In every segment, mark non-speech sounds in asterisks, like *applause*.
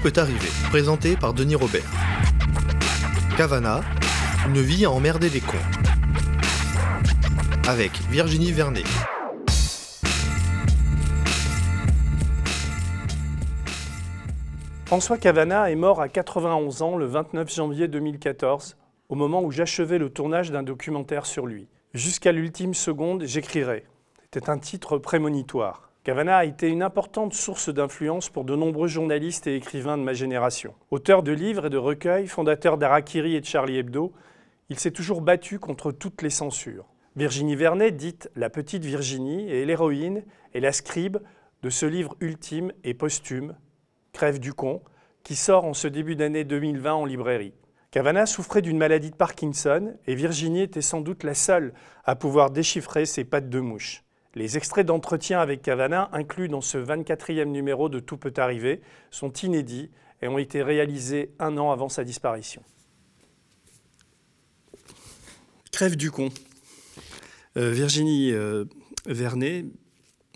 Peut arriver, présenté par Denis Robert. Cavana, une vie à emmerder des cons. Avec Virginie Vernet. François Cavana est mort à 91 ans le 29 janvier 2014, au moment où j'achevais le tournage d'un documentaire sur lui. Jusqu'à l'ultime seconde, j'écrirai. C'était un titre prémonitoire. Cavana a été une importante source d'influence pour de nombreux journalistes et écrivains de ma génération. Auteur de livres et de recueils, fondateur d'Arakiri et de Charlie Hebdo, il s'est toujours battu contre toutes les censures. Virginie Vernet, dite la petite Virginie, est l'héroïne et la scribe de ce livre ultime et posthume, Crève du con, qui sort en ce début d'année 2020 en librairie. Cavana souffrait d'une maladie de Parkinson et Virginie était sans doute la seule à pouvoir déchiffrer ses pattes de mouche. Les extraits d'entretien avec Cavana, inclus dans ce 24e numéro de Tout peut arriver, sont inédits et ont été réalisés un an avant sa disparition. Crève du con. Euh, Virginie euh, Vernet,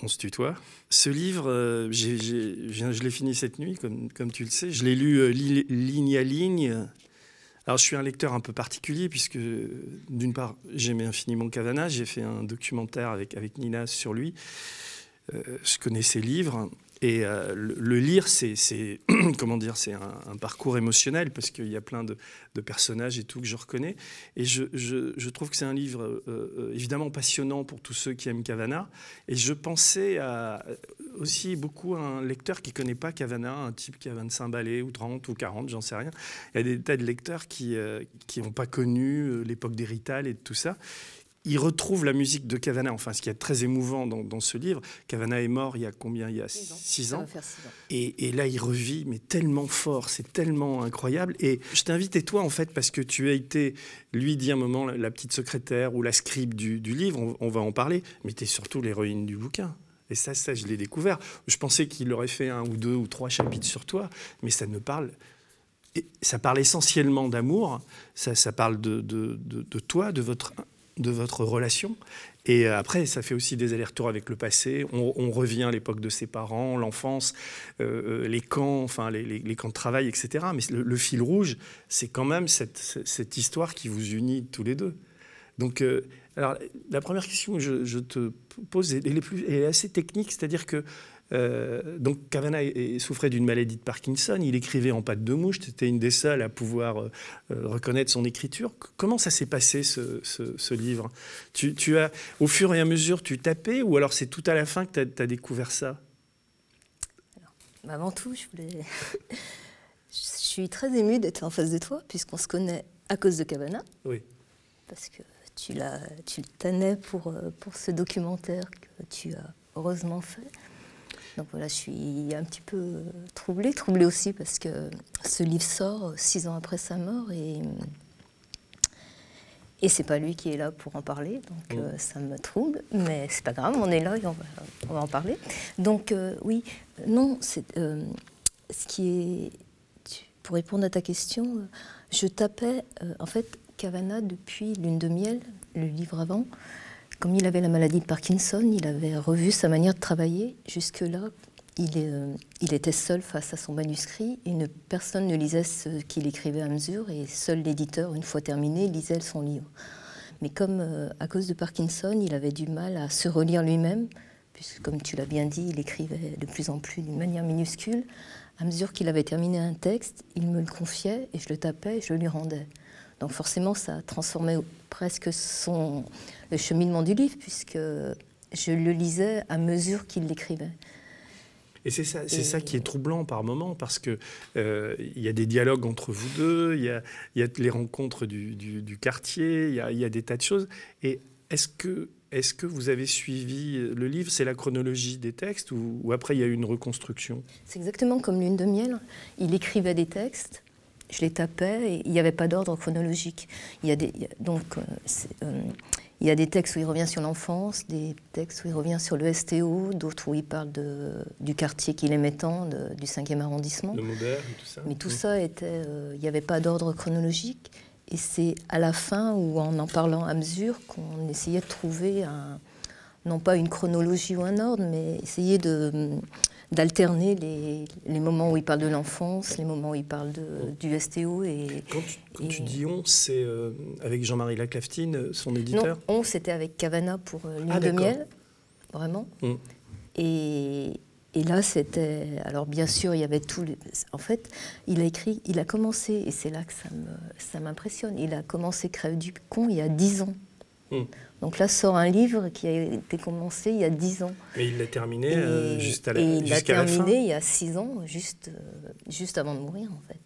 on se tutoie. Ce livre, euh, je l'ai fini cette nuit, comme, comme, tu le sais. Je l'ai lu ligne à ligne, alors je suis un lecteur un peu particulier puisque d'une part j'aimais infiniment Cavana, j'ai fait un documentaire avec, Nina sur lui, euh, je connais ses livres et euh, le, lire, c'est *clears throat* comment dire, c'est un, parcours émotionnel parce qu'il y a plein de, personnages et tout que je reconnais. Et je, trouve que c'est un livre euh, euh, évidemment passionnant pour tous ceux qui aiment Cavana. Et je pensais aussi beaucoup à un lecteur qui connaît pas Cavana, un type qui a 25 balais ou 30 ou 40, j'en sais rien. Il y a des tas de lecteurs qui n'ont pas connu l'époque des Rital et tout ça il retrouve la musique de Cavana, enfin ce qui est très émouvant dans, ce livre. Cavana est mort il y a combien? Il y a six ans. Et, là, il revit, mais tellement fort, c'est tellement incroyable. Et je t'invite, et toi, en fait, parce que tu as été, lui dit un moment, la petite secrétaire ou la scribe du, livre, on, va en parler, mais tu es surtout l'héroïne du bouquin. Et ça, ça, je l'ai découvert. Je pensais qu'il aurait fait un ou deux ou trois chapitres sur toi, mais ça ne parle ça parle essentiellement d'amour, ça, ça, parle de, de, de, toi, de votre de votre relation. Et après, ça fait aussi des allers-retours avec le passé. On, revient à l'époque de ses parents, l'enfance, euh, euh, les camps, enfin les, camps de travail, etc. Mais le, fil rouge, c'est quand même cette, histoire qui vous unit tous les deux. Donc, euh, alors, la première question que je, te pose, est, elle est assez technique, c'est-à-dire que euh, donc Cavana souffrait d'une maladie de Parkinson, il écrivait en pâte de mouche, c'était une des seules à pouvoir euh, euh, reconnaître son écriture. Comment ça s'est passé ce, livre? Tu, as, Au fur et à mesure, tu tapais ou alors c'est tout à la fin que tu as, découvert ça? Avant tout, je voulais... *laughs* je suis très émue d'être en face de toi, puisqu'on se connaît à cause de Cavana. Oui. Parce que tu, tu le tenais pour, pour ce documentaire que tu as heureusement fait. Donc voilà, je suis un petit peu troublée, troublée aussi parce que ce livre sort six ans après sa mort et et c'est pas lui qui est là pour en parler, donc euh, ça me trouble, mais c'est pas grave, on est là et on va, en parler. Donc euh, oui, non, c'est euh, ce qui est pour répondre à ta question, je tapais en fait Cavana depuis Lune de miel, le livre avant. Comme il avait la maladie de Parkinson, il avait revu sa manière de travailler. Jusque-là, il, euh, était seul face à son manuscrit et personne ne lisait ce qu'il écrivait à mesure et seul l'éditeur, une fois terminé, lisait son livre. Mais comme euh, à cause de Parkinson, il avait du mal à se relire lui-même, puisque comme tu l'as bien dit, il écrivait de plus en plus d'une manière minuscule, à mesure qu'il avait terminé un texte, il me le confiait et je le tapais et je le lui rendais. Donc forcément, ça transformait presque son, le cheminement du livre, puisque je le lisais à mesure qu'il l'écrivait. Et c'est ça, c'est ça qui est troublant par moment, parce qu'il euh, il y a des dialogues entre vous deux, il y a, y a, les rencontres du, du, quartier, il y, a, y a, des tas de choses. Et est-ce que, est-ce que vous avez suivi le livre? C'est la chronologie des textes ou, ou après il y a eu une reconstruction? C'est exactement comme Lune de miel. Il écrivait des textes je les tapais et il n'y avait pas d'ordre chronologique. Il y a des, donc, euh, euh, il y a des textes où il revient sur l'enfance, des textes où il revient sur le STO, d'autres où il parle de, du quartier qu'il aimait tant, du 5e arrondissement. Le moderne, tout ça. Mais tout ça était. Euh, il n'y avait pas d'ordre chronologique. Et c'est à la fin ou en en parlant à mesure qu'on essayait de trouver un, non pas une chronologie ou un ordre, mais essayer de, d'alterner les, les, moments où il parle de l'enfance, les moments où il parle de, du STO. Et, quand tu, quand tu dis on, c'est euh, avec Jean-Marie Laclaftine, son éditeur? Non, on, c'était avec Cavana pour euh, Lune ah, de miel, vraiment. Mm. Et, et, là, c'était. Alors, bien sûr, il y avait tout. Les, en fait, il a écrit, il a commencé, et c'est là que ça m'impressionne, il a commencé Crève du con il y a dix ans. Mm. Donc là sort un livre qui a été commencé il y a dix ans. Mais il l'a terminé euh, juste à la, et il l'a terminé il y a six ans, juste, euh, juste avant de mourir en fait.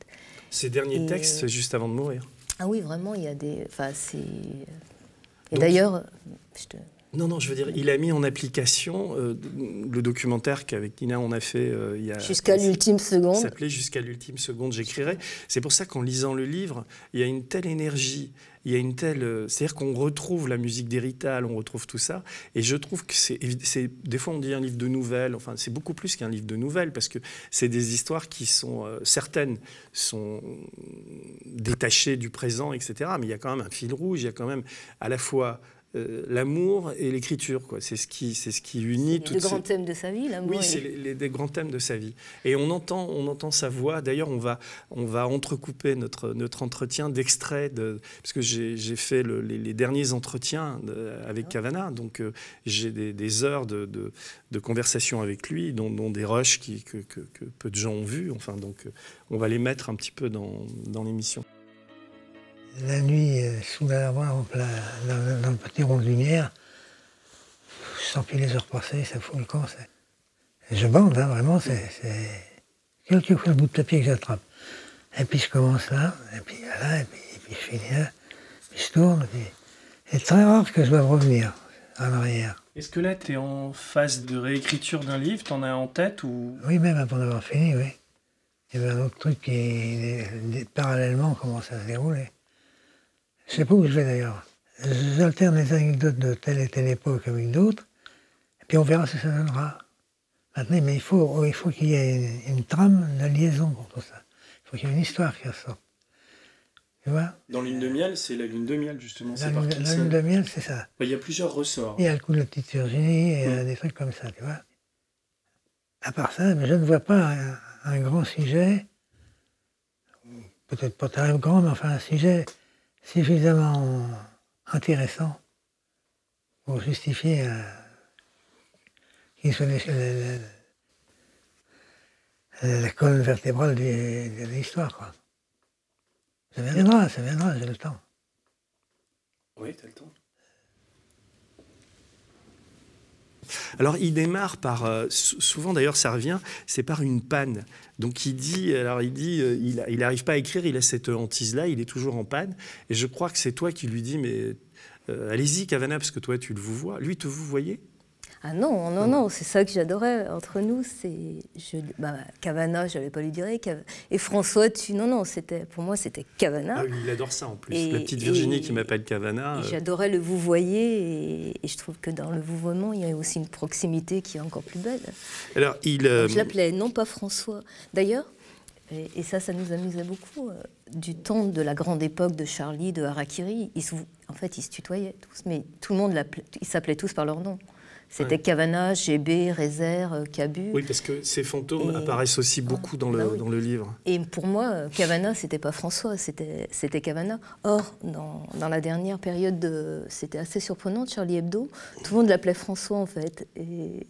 Ses derniers textes juste avant de mourir. Ah oui, vraiment, il y a des. Enfin, c'est. Et d'ailleurs, je te. Non, non, je veux dire, il a mis en application euh, le documentaire qu'avec Nina on a fait il y a. Jusqu'à l'ultime seconde. s'appelait Jusqu'à l'ultime seconde, j'écrirai. C'est pour ça qu'en lisant le livre, il y a une telle énergie il y a une telle. Euh, c'est-à-dire qu'on retrouve la musique d'Hérital, on retrouve tout ça. Et je trouve que c'est. Des fois, on dit un livre de nouvelles. Enfin, c'est beaucoup plus qu'un livre de nouvelles parce que c'est des histoires qui sont. Euh, certaines sont détachées du présent, etc. Mais il y a quand même un fil rouge. Il y a quand même à la fois euh, l'amour et l'écriture. Quoi. C'est ce qui, c'est ce qui unit tous les grands thèmes de sa vie, l'amour. Oui, c'est les, grands thèmes de sa vie. Et on entend, on entend sa voix. D'ailleurs, on va, on va entrecouper notre, notre entretien d'extraits, de, parce que j'ai, fait les, derniers entretiens avec ah. Cavana, donc euh, j'ai des, heures de, de, conversation avec lui, dont, des rushs qui, que, que, peu de gens ont vus. Enfin, donc, euh, on va les mettre un petit peu dans, dans l'émission la nuit, euh, sous la lavoie, dans, dans, le petit rond de lumière, sans plus les heures passer, ça fout le camp. Je bande, hein, vraiment, c'est fois le bout de papier que j'attrape. Et puis je commence là, et puis là, et puis, je finis là, puis je tourne, et c'est très rare que je doive revenir en arrière. Est-ce que là, tu es en phase de réécriture d'un livre, tu en as en tête ou? Oui, même avant d'avoir fini, oui. Il y avait un autre truc qui, parallèlement, commence à se dérouler. Je sais pas où je vais d'ailleurs. J'alterne les anecdotes de telle et telle époque avec d'autres, et puis on verra ce que ça donnera. Maintenant, mais il faut, faut qu'il y ait une, trame de liaison pour tout ça. Il faut qu'il y ait une histoire qui ressorte. Tu vois? Dans Lune de miel, c'est la lune de miel, justement. La, lune, la lune de miel, c'est ça. Bah, il y a plusieurs ressorts. Il y a le coup de la petite Virginie et mm. des trucs comme ça, tu vois. À part ça, mais je ne vois pas un, un grand sujet, peut-être pas très grand, mais enfin un sujet suffisamment intéressant pour justifier euh, qu'il soit la, la, colonne vertébrale de, l'histoire. Ça viendra, ça viendra, j'ai le temps. Oui, tu as le temps. Alors il démarre par, euh, souvent d'ailleurs ça revient, c'est par une panne. Donc il dit, alors il dit, euh, il n'arrive pas à écrire, il a cette hantise-là, il est toujours en panne. Et je crois que c'est toi qui lui dis, mais euh, allez-y Cavana, parce que toi tu le vois. Lui, te vous voyez ah non, non, non, c'est ça que j'adorais entre nous. C'est je, bah, Cavana, je n'avais pas lui dire. Et François, tu, non, non, c'était pour moi c'était Cavana. Ah il adore ça en plus. La petite Virginie qui m'appelle Cavana. Euh. J'adorais le vous voyez et, je trouve que dans le vouvoiement, il y a aussi une proximité qui est encore plus belle. Alors il. Euh, je l'appelais non pas François. D'ailleurs, et, ça, ça nous amusait beaucoup. Euh, du temps de la grande époque de Charlie, de Harakiri, ils en fait, ils se tutoyaient tous, mais tout le monde, ils s'appelaient tous par leur nom. C'était Cavana, GB, Rézère, euh, Cabu. Oui, parce que ces fantômes apparaissent aussi beaucoup dans, le, bah dans le livre. Et pour moi, euh, Cavana, c'était pas François, c'était Cavana. Or, dans, dans, la dernière période, c'était assez surprenant, Charlie Hebdo, tout le monde l'appelait François en fait. Et,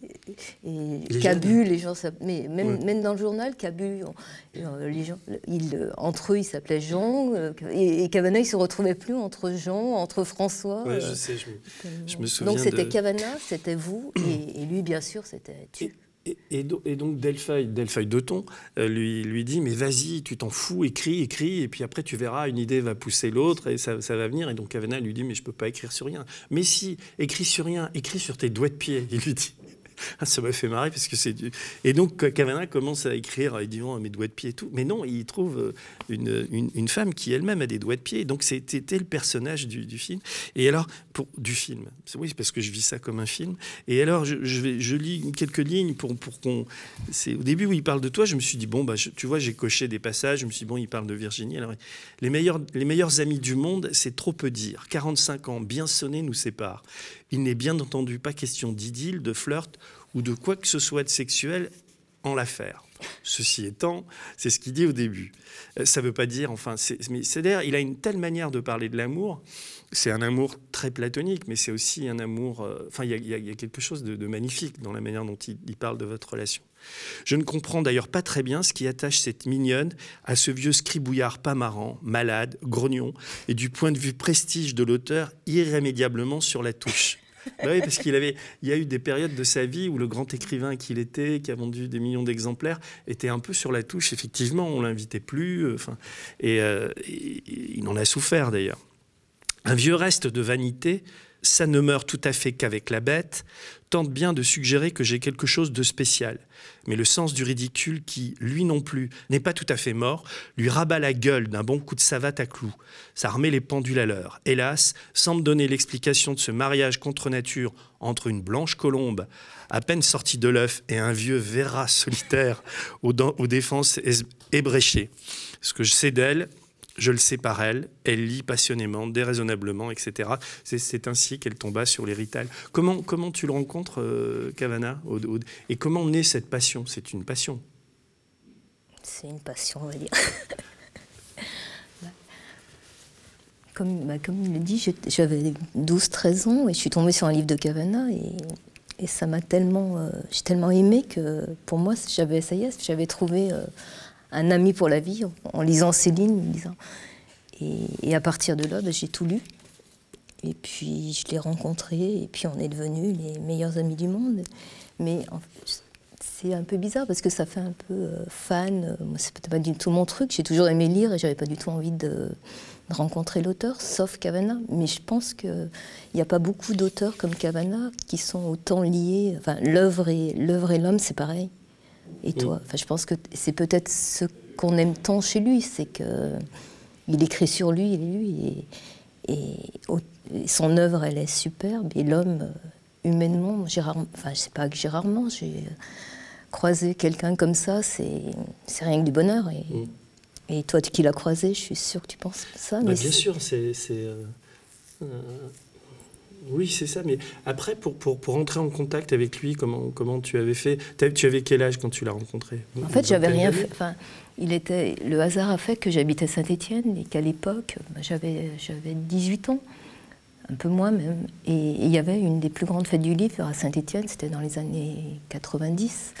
et Cabu, les gens, mais même, même dans le journal, Cabu, euh, les gens, entre eux, ils s'appelaient Jean, et, Cavana, il se retrouvait plus entre Jean, entre François. Oui, je sais, je, me souviens. Donc c'était Cavana, c'était vous et, lui, bien sûr, c'était tu. Et, donc Delpheuille, Delpheuille Doton euh, lui, lui dit mais vas-y, tu t'en fous, écris, écris, et puis après tu verras, une idée va pousser l'autre et ça, ça, va venir. Et donc Cavana lui dit mais je peux pas écrire sur rien. Mais si, écris sur rien, écris sur tes doigts de pied, il lui dit. Ah, ça m'a fait marrer parce que c'est du... Et donc Cavana commence à écrire, il dit oh, mes doigts de pied et tout. Mais non, il trouve euh, une, une, femme qui elle-même a des doigts de pied. Donc c'était le personnage du, du, film. Et alors, pour, du film, oui, parce que je vis ça comme un film. Et alors, je, je, lis quelques lignes pour, pour qu'on. Au début où il parle de toi, je me suis dit bon, bah, tu vois, j'ai coché des passages. Je me suis dit bon, il parle de Virginie. Les meilleurs, les meilleurs amis du monde, c'est trop peu dire. 45 ans bien sonnés nous séparent. Il n'est bien entendu pas question d'idylle, de flirt ou de quoi que ce soit de sexuel en l'affaire. Ceci étant, c'est ce qu'il dit au début. Euh, ça ne veut pas dire, enfin, c'est d'ailleurs, il a une telle manière de parler de l'amour. C'est un amour très platonique, mais c'est aussi un amour. euh, Enfin, il y, a- quelque chose de, de magnifique dans la manière dont il, il parle de votre relation. Je ne comprends d'ailleurs pas très bien ce qui attache cette mignonne à ce vieux scribouillard pas marrant, malade, grognon, et du point de vue prestige de l'auteur, irrémédiablement sur la touche. Bah oui, parce qu'il avait, il y a eu des périodes de sa vie où le grand écrivain qu'il était, qui a vendu des millions d'exemplaires, était un peu sur la touche. Effectivement, on l'invitait plus. euh, Enfin, euh, et il en a souffert d'ailleurs. Un vieux reste de vanité, ça ne meurt tout à fait qu'avec la bête, tente bien de suggérer que j'ai quelque chose de spécial. Mais le sens du ridicule qui, lui non plus, n'est pas tout à fait mort, lui rabat la gueule d'un bon coup de savate à clous. Ça remet les pendules à l'heure. Hélas, sans me donner l'explication de ce mariage contre nature entre une blanche colombe à peine sortie de l'œuf et un vieux verra solitaire aux, aux défenses es- ébréchées. Ce que je sais d'elle, je le sais par elle, elle lit passionnément, déraisonnablement, etc. C'est- ainsi qu'elle tomba sur l'héritage. Comment, comment tu le rencontres, euh, Et comment naît cette passion? C'est une passion. C'est une passion, on va dire. *laughs* Comme, bah, comme il le dit, j'avais 12-13 ans et je suis tombée sur un livre de Cavana et, et ça m'a tellement, euh, j'ai tellement aimé que pour moi, j'avais, ça y est, j'avais trouvé euh, un ami pour la vie en, lisant Céline. en lisant. Et, à partir de là, bah, j'ai tout lu. Et puis je l'ai rencontré et puis on est devenus les meilleurs amis du monde. Mais c'est un peu bizarre parce que ça fait un peu euh, fan. Moi, c'est peut-être pas du tout mon truc. J'ai toujours aimé lire et j'avais pas du tout envie de, rencontrer l'auteur, sauf Cavana. Mais je pense qu'il n'y a pas beaucoup d'auteurs comme Cavana qui sont autant liés. Enfin, l'œuvre et l'homme, c'est pareil. Et toi, enfin, je pense que c'est peut-être ce qu'on aime tant chez lui, c'est que il écrit sur lui, il est lui, et, et au- et son œuvre, elle est superbe. Et l'homme, euh, humainement, j'ai rarement, enfin, je sais pas que j'ai rarement, j'ai euh, croisé quelqu'un comme ça, c'est rien que du bonheur. Et, Mm. et toi, qui l'as croisé, je suis sûre que tu penses ça. Bah, mais bien sûr, c'est. c'est, euh, euh, oui, c'est ça. Mais après, pour, pour, pour entrer en contact avec lui, comment, comment tu avais fait Tu avais quel âge quand tu l'as rencontré? En fait, j'avais rien fait. Enfin, il était, le hasard a fait que j'habitais Saint-Étienne et qu'à l'époque, bah, j'avais, j'avais 18 ans, un peu moins même. Et il y avait une des plus grandes fêtes du livre à Saint-Étienne, c'était dans les années 90.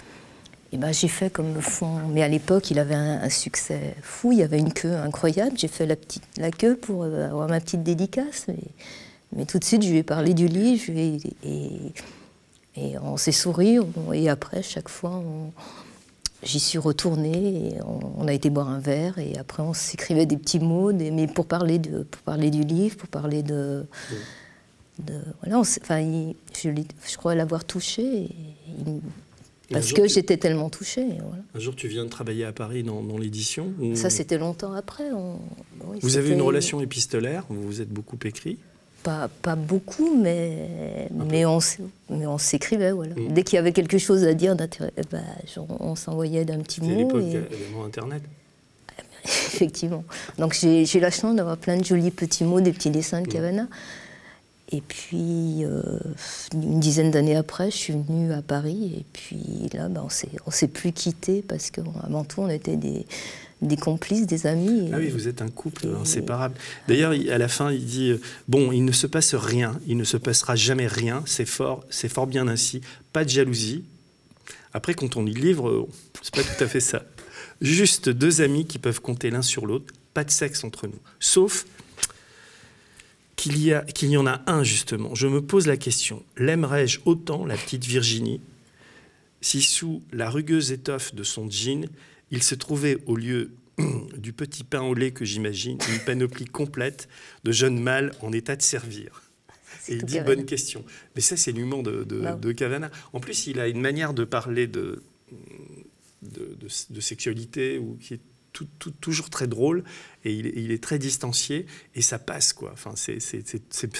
Et ben, j'ai fait comme le fond. Mais à l'époque, il avait un, un succès fou, il y avait une queue incroyable. J'ai fait la, petite, la queue pour euh, avoir ma petite dédicace. Mais, mais tout de suite, je lui ai parlé du livre je lui ai- et, et on s'est souri. on- et après, chaque fois, J'y suis retournée et on, on a été boire un verre et après on s'écrivait des petits mots, des- mais pour parler, de, pour parler du livre, pour parler de. de- voilà, on enfin, il- je, crois l'avoir touché et il- parce que tu- j'étais tellement touchée. voilà. Un jour, tu viens de travailler à Paris dans, dans l'édition. Ça, c'était longtemps après. on- oui, Vous avez une relation épistolaire, vous vous êtes beaucoup écrit. Pas, pas beaucoup, mais, mais on, mais on s'écrivait. Voilà. Mm. Dès qu'il y avait quelque chose à dire, ben, on, s'envoyait d'un petit C'était mot. l'époque et- évidemment Internet. *laughs* Effectivement. Donc j'ai la chance d'avoir plein de jolis petits mots, des petits dessins de Cavana. Et puis, euh, une dizaine d'années après, je suis venue à Paris. Et puis là, ben, on on s'est plus quittés parce qu'avant tout, on était des, des complices, des amis. Ah oui, vous êtes un couple inséparable. D'ailleurs, il- à la fin, il dit euh, bon, il ne se passe rien, il ne se passera jamais rien. C'est fort, c'est fort bien ainsi. Pas de jalousie. Après, quand on lit le livre, euh, c'est pas tout à fait ça. Juste deux amis qui peuvent compter l'un sur l'autre. Pas de sexe entre nous, sauf qu'il y a qu'il y en a un justement. Je me pose la question l'aimerais-je autant la petite Virginie si sous la rugueuse étoffe de son jean, il se trouvait au lieu *clears throat* du petit pain au lait que j'imagine, une panoplie complète de jeunes mâles en état de servir. Et il dit Cavana. bonne question. Mais ça, c'est l'humour de, de, de Cavana. En plus, il a une manière de parler de, de, sexualité ou qui est tout- tout- toujours très drôle et il, est- il est très distancié et ça passe quoi. Enfin, c'est, ça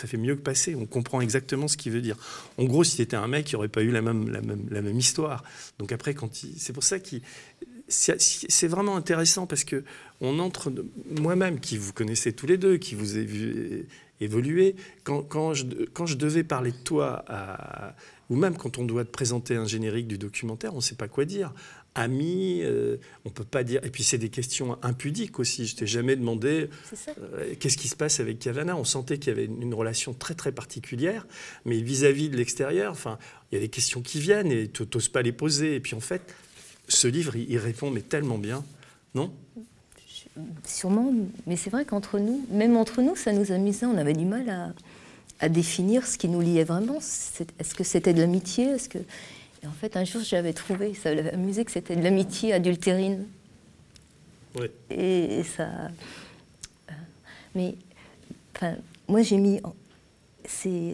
fait mieux que passer. On comprend exactement ce qu'il veut dire. En gros, si c'était un mec, il n'y aurait pas eu la même, la même, la même histoire. Donc après, quand c'est pour ça qu'il c'est vraiment intéressant parce que on entre moi-même qui vous connaissez tous les deux, qui vous ai vu évoluer. Quand, quand je, quand je devais parler de toi, à- ou même quand on doit te présenter un générique du documentaire, on ne sait pas quoi dire. amis. euh, on peut pas dire. Et puis c'est des questions impudiques aussi. Je t'ai jamais demandé euh, qu'est-ce qui se passe avec Cavana? On sentait qu'il y avait une, une relation très très particulière, mais vis-à-vis de l'extérieur, enfin, il y a des questions qui viennent et tu n'oses pas les poser. Et puis en fait, ce livre, il, il répond mais tellement bien, non? Sûrement, mais c'est vrai qu'entre nous, même entre nous, ça nous amusait. On avait du mal à, à définir ce qui nous liait vraiment. Est-ce que c'était de l'amitié? Est-ce que et en fait, un jour, j'avais trouvé, ça l'avait amusé, que c'était de l'amitié adultérine. Ouais. Et, et ça. euh, mais, enfin, moi, j'ai mis.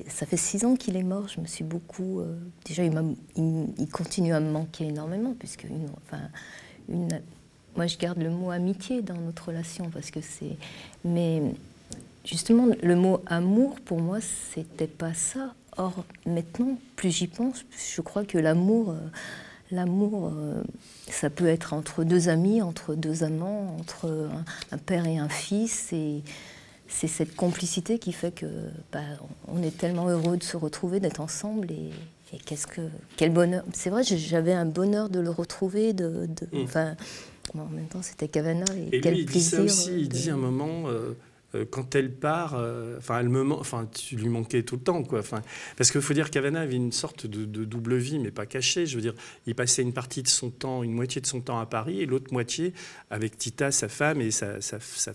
Ça fait six ans qu'il est mort. Je me suis beaucoup. euh, déjà, il, continue à me manquer énormément, puisque une, enfin, une, moi, je garde le mot amitié dans notre relation, parce que c'est. Mais justement, le mot amour, pour moi, c'était pas ça. Or, maintenant, plus j'y pense, je crois que l'amour, euh, l'amour, euh, ça peut être entre deux amis, entre deux amants, entre un, un père et un fils. Et c'est cette complicité qui fait que bah, on est tellement heureux de se retrouver, d'être ensemble. Et, et qu'est-ce que quel bonheur C'est vrai, j'avais un bonheur de le retrouver. De, de- Mm. enfin, bon, en même temps, c'était Cavana et, Et quel lui, il dit ça plaisir. aussi. euh, Il de- dit un moment, euh, euh, quand elle part, euh, enfin, elle me, enfin, tu lui manquais tout le temps, quoi. Enfin, parce qu'il faut dire qu'Havana avait une sorte de, double vie, mais pas cachée. Je veux dire, il passait une partie de son temps, une moitié de son temps à Paris, et l'autre moitié avec Tita, sa femme et sa,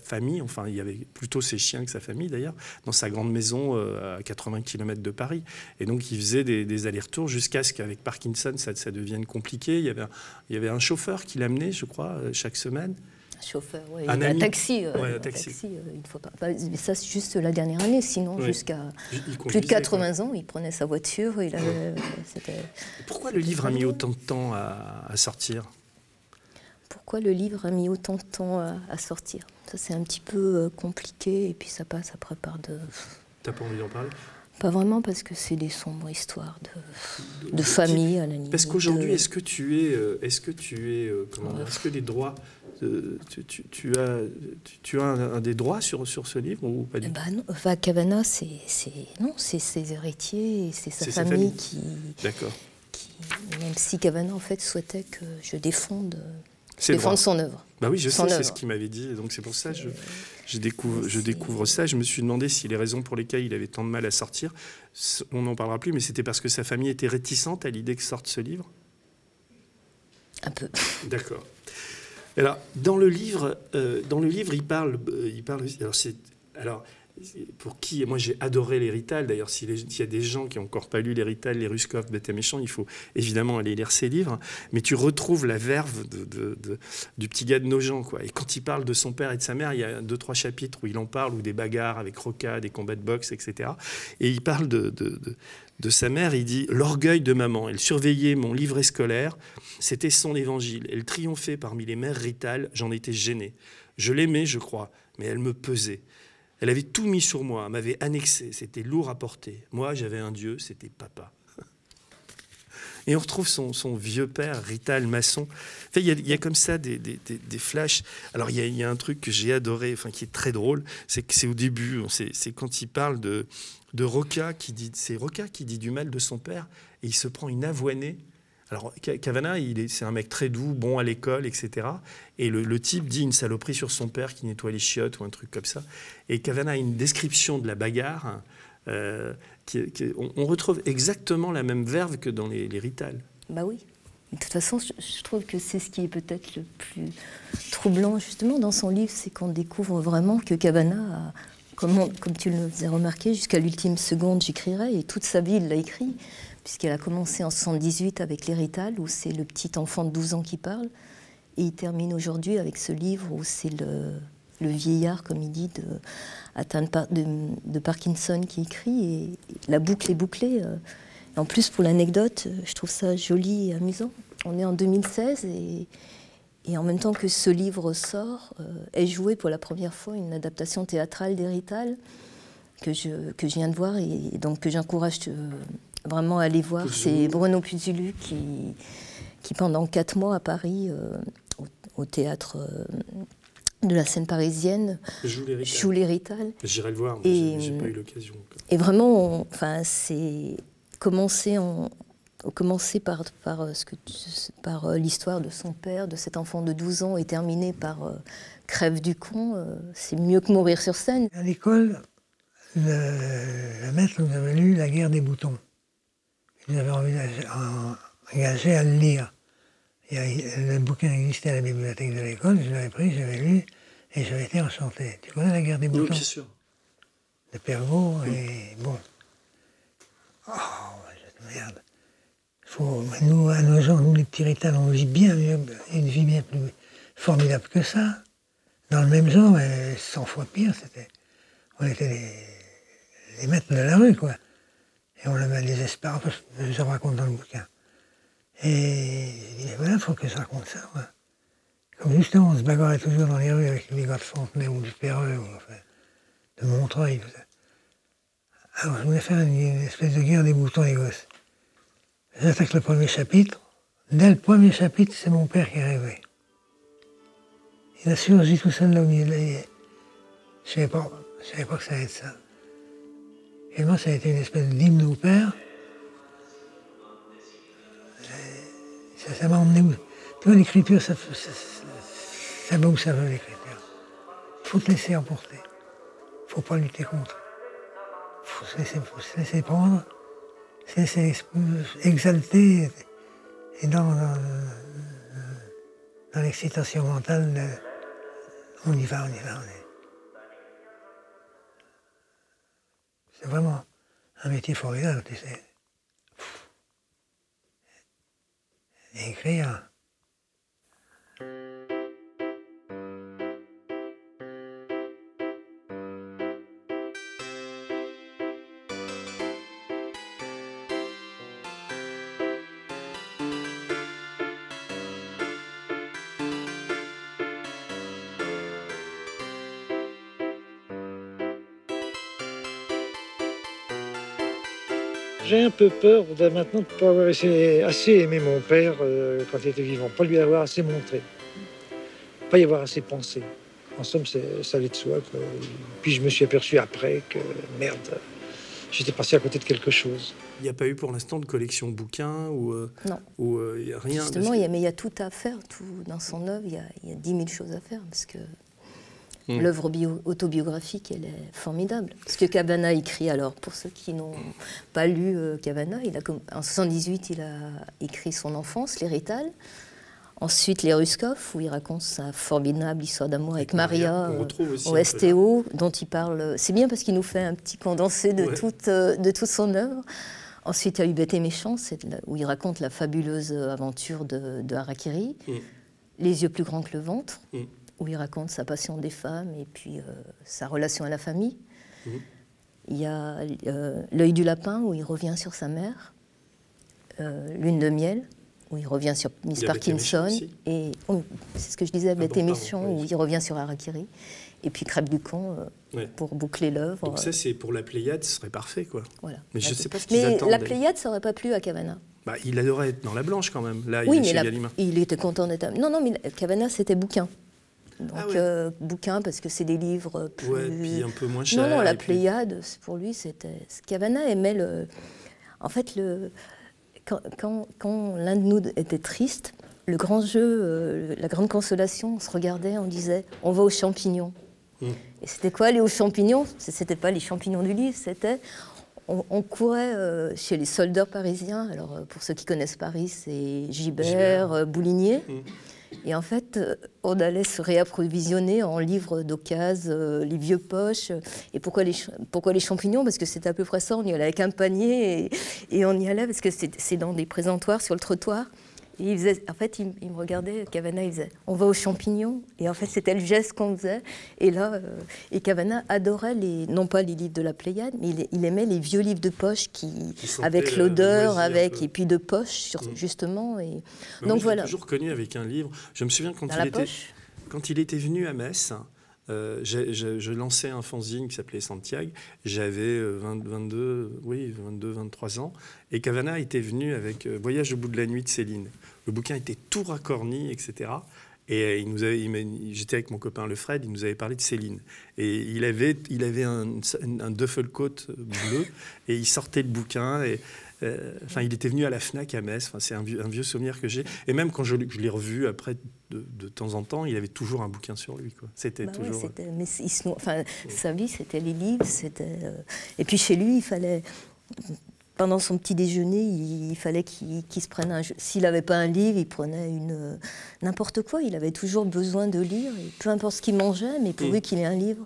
famille. Enfin, il y avait plutôt ses chiens que sa famille, d'ailleurs, dans sa grande maison euh, à 80 km de Paris. Et donc, il faisait des, allers-retours jusqu'à ce qu'avec Parkinson, ça, devienne compliqué. Il y avait un, chauffeur qui l'amenait, je crois, euh, chaque semaine. Un chauffeur, ouais, Un un, ami. taxi. euh, Ouais, un taxi. euh, une fois par- bah, mais ça, c'est juste la dernière année. Sinon, Ouais. jusqu'à plus de conduisait, 80 ans, il prenait sa voiture. Il avait, euh. Pourquoi le livre a mis autant de temps à, à sortir? Pourquoi le livre a mis autant de temps à, à sortir? Ça, c'est un petit peu euh, compliqué. Et puis, ça passe après par de. T'as pas envie d'en parler? Pas vraiment parce que c'est des sombres histoires de, de famille à la limite. Parce qu'aujourd'hui, de- est-ce que tu es, euh, est-ce que tu es, euh, comment est-ce que les droits, euh, tu, tu- tu as, tu, as un, un des droits sur, sur ce livre ou pas du Eh tout? non, enfin, Cavana, c'est c'est- non, c'est ses héritiers, c'est sa famille, qui, D'accord. même si Cavana en fait souhaitait que je défende, défende son œuvre. Bah oui, je son sais, c'est ce qu'il m'avait dit. Donc c'est pour ça que je, je découvre, je découvre ça. Je me suis demandé si les raisons pour lesquelles il avait tant de mal à sortir, on n'en parlera plus, mais c'était parce que sa famille était réticente à l'idée que sorte ce livre? Un peu. D'accord. Alors, dans le livre, euh, dans le livre, il parle, euh, il parle. Alors, c'est, alors, pour qui Moi, j'ai adoré les Rital. D'ailleurs, s'il y a des gens qui n'ont encore pas lu les Rital, les Ruskov, Bête et Méchant, il faut évidemment aller lire ces livres. Mais tu retrouves la verve du petit gars de Nogent, quoi. Et quand il parle de son père et de sa mère, il y a deux, trois chapitres où il en parle, ou des bagarres avec Roca, des combats de boxe, etc. Et il parle de, de- sa mère. Il dit l'orgueil de maman. Elle surveillait mon livret scolaire. C'était son évangile. Elle triomphait parmi les mères ritales. J'en étais gêné. Je l'aimais, je crois, mais elle me pesait. Elle avait tout mis sur moi, m'avait annexé. C'était lourd à porter. Moi, j'avais un Dieu, c'était papa. *laughs* Et on retrouve son, vieux père, Rital Masson. Il y, a- comme ça des, des- flashs. Alors, il y, a, un truc que j'ai adoré, enfin, qui est très drôle, c'est que c'est au début, c'est quand il parle de, de Roca, qui dit, c'est Roca qui dit du mal de son père, et il se prend une avoinée. Alors, Ca- Cavana, il est- c'est un mec très doux, bon à l'école, etc. Et le, le type dit une saloperie sur son père qui nettoie les chiottes ou un truc comme ça. Et Cavana a une description de la bagarre. euh, qui- on, retrouve exactement la même verve que dans les, les Rital. Bah oui. De toute façon, je, je trouve que c'est ce qui est peut-être le plus troublant justement dans son livre, c'est qu'on découvre vraiment que Cavana, a, comme, tu le faisais remarquer, jusqu'à l'ultime seconde, j'écrirai, et toute sa vie, il l'a écrit, puisqu'elle a commencé en 78 avec l'Hérital, où c'est le petit enfant de 12 ans qui parle, et il termine aujourd'hui avec ce livre où c'est le, vieillard, comme il dit, de, atteint de, par- de- de Parkinson qui écrit, et la boucle est bouclée. euh, en plus, pour l'anecdote, je trouve ça joli et amusant. On est en 2016 et, et en même temps que ce livre sort, euh, est joué pour la première fois une adaptation théâtrale d'Hérital que je, que je viens de voir et donc que j'encourage euh, vraiment à aller voir. C'est Bruno Puzulu qui, qui, pendant quatre mois à Paris, euh, au, au théâtre de la scène parisienne, Joue l'Hérital. J'irai le voir, mais j'ai- pas eu l'occasion. Et vraiment, on- enfin, c'est commencé en, commencer par, par, ce que par l'histoire de son père, de cet enfant de 12 ans, et terminer par crève du con, c'est mieux que mourir sur scène. À l'école, le, maître nous avait lu La guerre des boutons. Il nous avait engagé à le lire. le bouquin existait à la bibliothèque de l'école, je l'avais pris, j'avais lu, et j'avais été enchanté. Tu connais La guerre des boutons? Oui, bien sûr. De Pergaud, et bon. Oh, cette merde. Nous, à nos gens, nous les petits rital, on vit bien mieux, une vie bien plus formidable que ça. Dans le même genre, mais 100 fois pire, c'était. On était des les maîtres de la rue, quoi. Et on avait les espoirs, je raconte dans le bouquin. Et il dit, voilà, il faut que je raconte ça, quoi. Comme justement, on se bagarrait toujours dans les rues avec les gars de Fontenay ou du Perreux, ou enfin, de Montreuil, tout ça. Alors, je voulais faire une, espèce de guerre des boutons, les gosses. J'attaque le premier chapitre. Dès le premier chapitre, c'est mon père qui est rêvé. Il a surgi tout seul là où il est. Je ne savais pas, je savais pas que ça allait être ça. Et moi, ça a été une espèce d'hymne au père. Ça, m'a emmené où? Tu vois, l'écriture, ça, ça, ça, va où ça veut, l'écriture. Il faut te laisser emporter. Il ne faut pas lutter contre. Il faut se laisser prendre, laisser exalter. Et dans, dans, l'excitation mentale, on y va, on y va, on y va. C'est vraiment un métier formidable, tu sais. écrire, peu peur maintenant de ne pas avoir assez, aimé mon père euh, quand il était vivant, pas lui avoir assez montré, pas y avoir assez pensé. En somme, ça allait de soi. Puis je me suis aperçu après que merde, j'étais passé à côté de quelque chose. Il n'y a pas eu pour l'instant de collection bouquins ou euh, non. Ou euh, il y a rien. Justement, il y a, mais il y a tout à faire. Tout dans son œuvre, il y a, il y a 10 000 choses à faire parce que Mm. L'œuvre autobiographique, elle est formidable. Ce que Cabana écrit, alors pour ceux qui n'ont pas lu euh, Cabana, il a, en 78, il a écrit son enfance, l'héritage. Ensuite, les Ruskov, où il raconte sa formidable histoire d'amour avec, Maria, euh, au STO, dont il parle. C'est bien parce qu'il nous fait un petit condensé de, toute, euh, de toute son œuvre. Ensuite, il y a eu Bête et Méchant, où il raconte la fabuleuse aventure de, Harakiri. Mm. Les yeux plus grands que le ventre. Mm où il raconte sa passion des femmes et puis euh, sa relation à la famille. Mhm. Il y a euh, L'œil du lapin, où il revient sur sa mère. Euh, Lune de miel, où il revient sur Miss Parkinson. Et oh, c'est ce que je disais, ah Bête émission, où il revient sur Harakiri. Et puis Crêpe du con, pour boucler l'œuvre. Donc ça, c'est pour la Pléiade, ce serait parfait, quoi. Voilà. Mais je ne sais pas ce qu'ils Mais la Pléiade, ça n'aurait pas plu à Cavana. Bah, il adorait être dans la blanche quand même. Là, oui, il est mais chez il était content d'être. Non, non, mais Cavana, c'était bouquin. Donc, ah euh, bouquin, parce que c'est des livres plus. Ouais, puis un peu moins cher. Non, non, la Pléiade, pour lui, c'était. Cavana aimait le. En fait, le... quand, quand, quand l'un de nous était triste, le grand jeu, euh, la grande consolation, on se regardait, on disait on va aux champignons. Hum. Et c'était quoi aller aux champignons? C'était pas les champignons du livre, c'était. On, courait euh, chez les soldats parisiens. Alors, pour ceux qui connaissent Paris, c'est Gibert, Boulinier. Hum. Et en fait, euh, on allait se réapprovisionner en livres d'occasion, euh, les vieux poches. Et pourquoi les, pourquoi les champignons? Parce que c'était à peu près ça. On y allait avec un panier et, et on y allait parce que c'est dans des présentoirs sur le trottoir en fait, il, me regardait, Cavana, il disait On va aux champignons. Et en fait, c'était le geste qu'on faisait. Et là, euh, et Cavana adorait, les, non pas les livres de la Pléiade, mais il, aimait les vieux livres de poche qui, avec l'odeur, avec, et puis de poche, mm. justement. Et, donc voilà. toujours connu avec un livre. Je me souviens quand, il était, quand il était venu à Metz. Euh, je, lançais un fanzine qui s'appelait Santiago. J'avais 22, euh, oui, 22, 23 ans. Et Cavana était venu avec Voyage au bout de la nuit de Céline. Le bouquin était tout racorni, etc. Et euh, il nous avait, j'étais avec mon copain Le Fred, il nous avait parlé de Céline. Et il avait, il avait un, un duffel coat bleu, et il sortait le bouquin. Et Euh, enfin, il était venu à la Fnac à Metz. Enfin, c'est un vieux, un vieux souvenir que j'ai. Et même quand je, je l'ai revu après de, de, temps en temps, il avait toujours un bouquin sur lui. C'était Bah toujours. mais se sa vie, c'était les livres. C'était, euh, Et puis chez lui, il fallait. Pendant son petit déjeuner, il, fallait qu'il se prenne un. S'il n'avait pas un livre, il prenait une euh, n'importe quoi. Il avait toujours besoin de lire, et peu importe ce qu'il mangeait, mais pourvu Mm. qu'il ait un livre.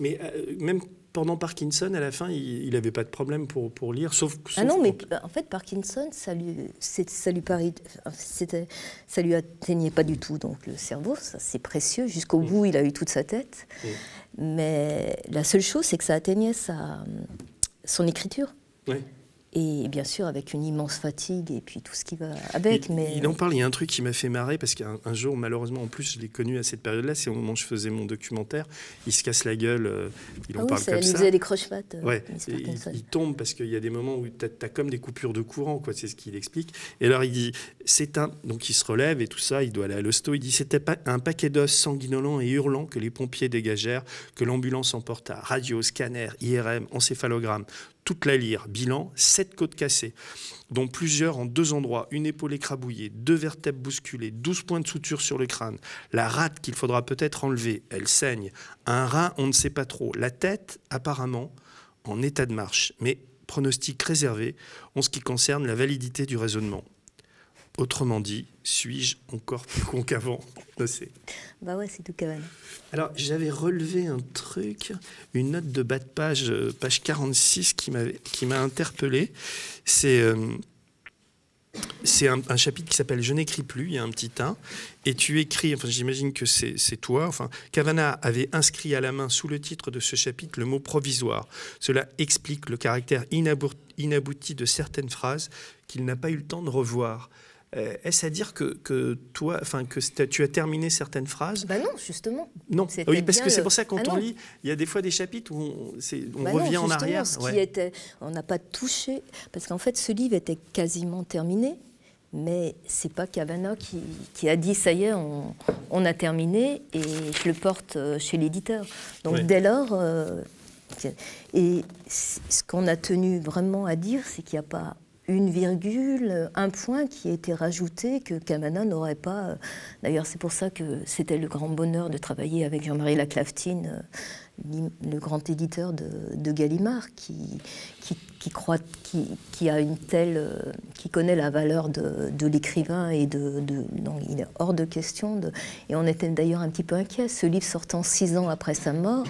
Mais euh, même pendant Parkinson, à la fin, il n'avait pas de problème pour, pour lire, sauf, Ah sauf non, mais en fait, Parkinson, ça lui, ça lui paraît, c'était, ça lui atteignait pas du tout. Donc le cerveau, ça c'est précieux. Jusqu'au Mm. bout, il a eu toute sa tête. Mm. Mais la seule chose, c'est que ça atteignait sa, son écriture. Ouais. Et bien sûr, avec une immense fatigue et puis tout ce qui va avec. il, mais il en parle, il y a un truc qui m'a fait marrer parce qu'un un jour, malheureusement, en plus, je l'ai connu à cette période-là, c'est au moment où je faisais mon documentaire, il se casse la gueule, euh, il ah en oui, parle ça comme lui ça. faisait des croche-pattes, euh, Ouais, il, il tombe parce qu'il y a des moments où tu as, comme des coupures de courant, quoi, c'est ce qu'il explique. Et alors il dit, c'est un, donc il se relève et tout ça, il doit aller à l'hosto, il dit, c'était pas un paquet d'os sanguinolents et hurlants que les pompiers dégagèrent, que l'ambulance emporta, radio, scanner, IRM, encéphalogramme, toute la lyre, bilan, sept côtes cassées, dont plusieurs en deux endroits, une épaule écrabouillée, deux vertèbres bousculées, 12 points de suture sur le crâne, la rate qu'il faudra peut-être enlever, elle saigne, un rein, on ne sait pas trop, la tête, apparemment, en état de marche, mais pronostic réservé en ce qui concerne la validité du raisonnement. Autrement dit, suis-je encore plus con qu'avant *laughs* Je sais. Bah ouais, c'est tout Cavana. Alors, j'avais relevé un truc, une note de bas de page, euh, page 46, qui m'avait- qui m'a interpellé. C'est euh, c'est un, un chapitre qui s'appelle Je n'écris plus, il y a un petit 1, et tu écris, enfin j'imagine que c'est c'est toi, enfin Cavana avait inscrit à la main sous le titre de ce chapitre le mot provisoire. Cela explique le caractère inabouti de certaines phrases qu'il n'a pas eu le temps de revoir. Euh, Est-ce à dire que, que toi, enfin que tu as terminé certaines phrases Bah non, justement. non, C'était oui, parce que c'est pour ça quand Ah on non. lit, il y a des fois des chapitres où on, on Bah non, revient en justement, arrière. Ce qui était, on n'a pas touché, parce qu'en fait, ce livre était quasiment terminé, mais c'est pas Cavana qui, qui a dit ça y est, on, on a terminé, et je le porte euh, chez l'éditeur. Donc dès lors, euh, et ce qu'on a tenu vraiment à dire, c'est qu'il n'y a pas une virgule, un point qui a été rajouté que Cavana n'aurait pas. euh, D'ailleurs, c'est pour ça que c'était le grand bonheur de travailler avec Jean-Marie Laclaftine, euh, le grand éditeur de, Gallimard, qui, croit, qui, a une telle, euh, qui connaît la valeur de, l'écrivain et de, il est hors de question. Et on était d'ailleurs un petit peu inquiet. Ce livre sortant six ans après sa mort.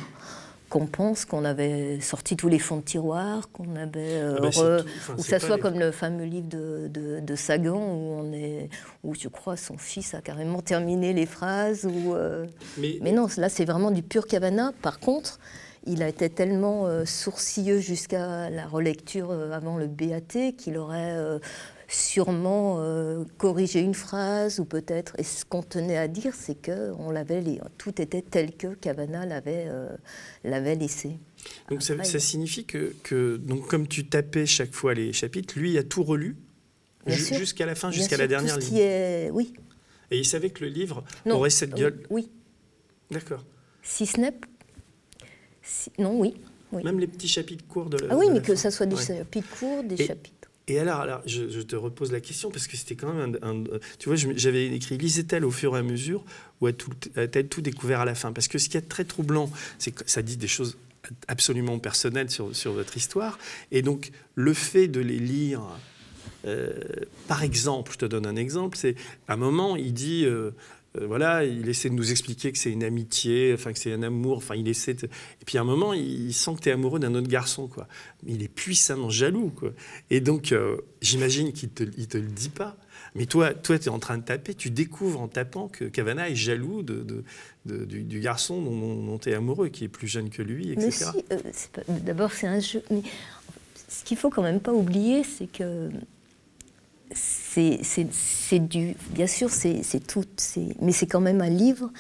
Qu'on pense qu'on avait sorti tous les fonds de tiroir, qu'on avait euh, Ah re- tout- ou c'est ça soit les- comme le fameux livre de, de, de Sagan où on est, où je crois son fils a carrément terminé les phrases. Euh, Mais, mais non, là c'est vraiment du pur Cavana. Par contre, il a été tellement euh, sourcilleux jusqu'à la relecture euh, avant le BAT qu'il aurait sûrement euh, corrigé une phrase ou peut-être. Et ce qu'on tenait à dire, c'est que on l'avait, les- tout était tel que Cavana l'avait euh, l'avait laissé. donc ça, signifie que, que donc comme tu tapais chaque fois les chapitres, lui a tout relu ju- jusqu'à la fin, Bien jusqu'à sûr, la dernière tout ce ligne. qui est, oui, Et il savait que le livre non, aurait cette gueule. Oui, D'accord. si ce n'est, si- non, oui, oui. Même les petits chapitres courts de. Ah oui, mais la que fin. ça soit des Ouais. chapitres courts, des Et- chapitres. Et alors, alors je, te repose la question parce que c'était quand même un, tu vois, j'avais écrit lisait-elle au fur et à mesure ou a-t-elle tout, découvert à la fin? Parce que ce qui est très troublant, c'est que ça dit des choses absolument personnelles sur, sur votre histoire, et donc le fait de les lire. euh, par exemple, je te donne un exemple, c'est à un moment, il dit, euh, voilà, il essaie de nous expliquer que c'est une amitié, enfin que c'est un amour, enfin il essaie, et puis à un moment, il sent que tu es amoureux d'un autre garçon, il est puissamment jaloux. Et donc, euh, j'imagine qu'il te, te le dit pas. Mais toi, tu es en train de taper, tu découvres en tapant que Cavana est jaloux du, garçon dont, tu es amoureux, qui est plus jeune que lui, etc. si, euh, d'abord c'est un jeu. Ce qu'il faut quand même pas oublier, c'est que c'est du. Bien sûr, c'est tout, mais c'est quand même un livre.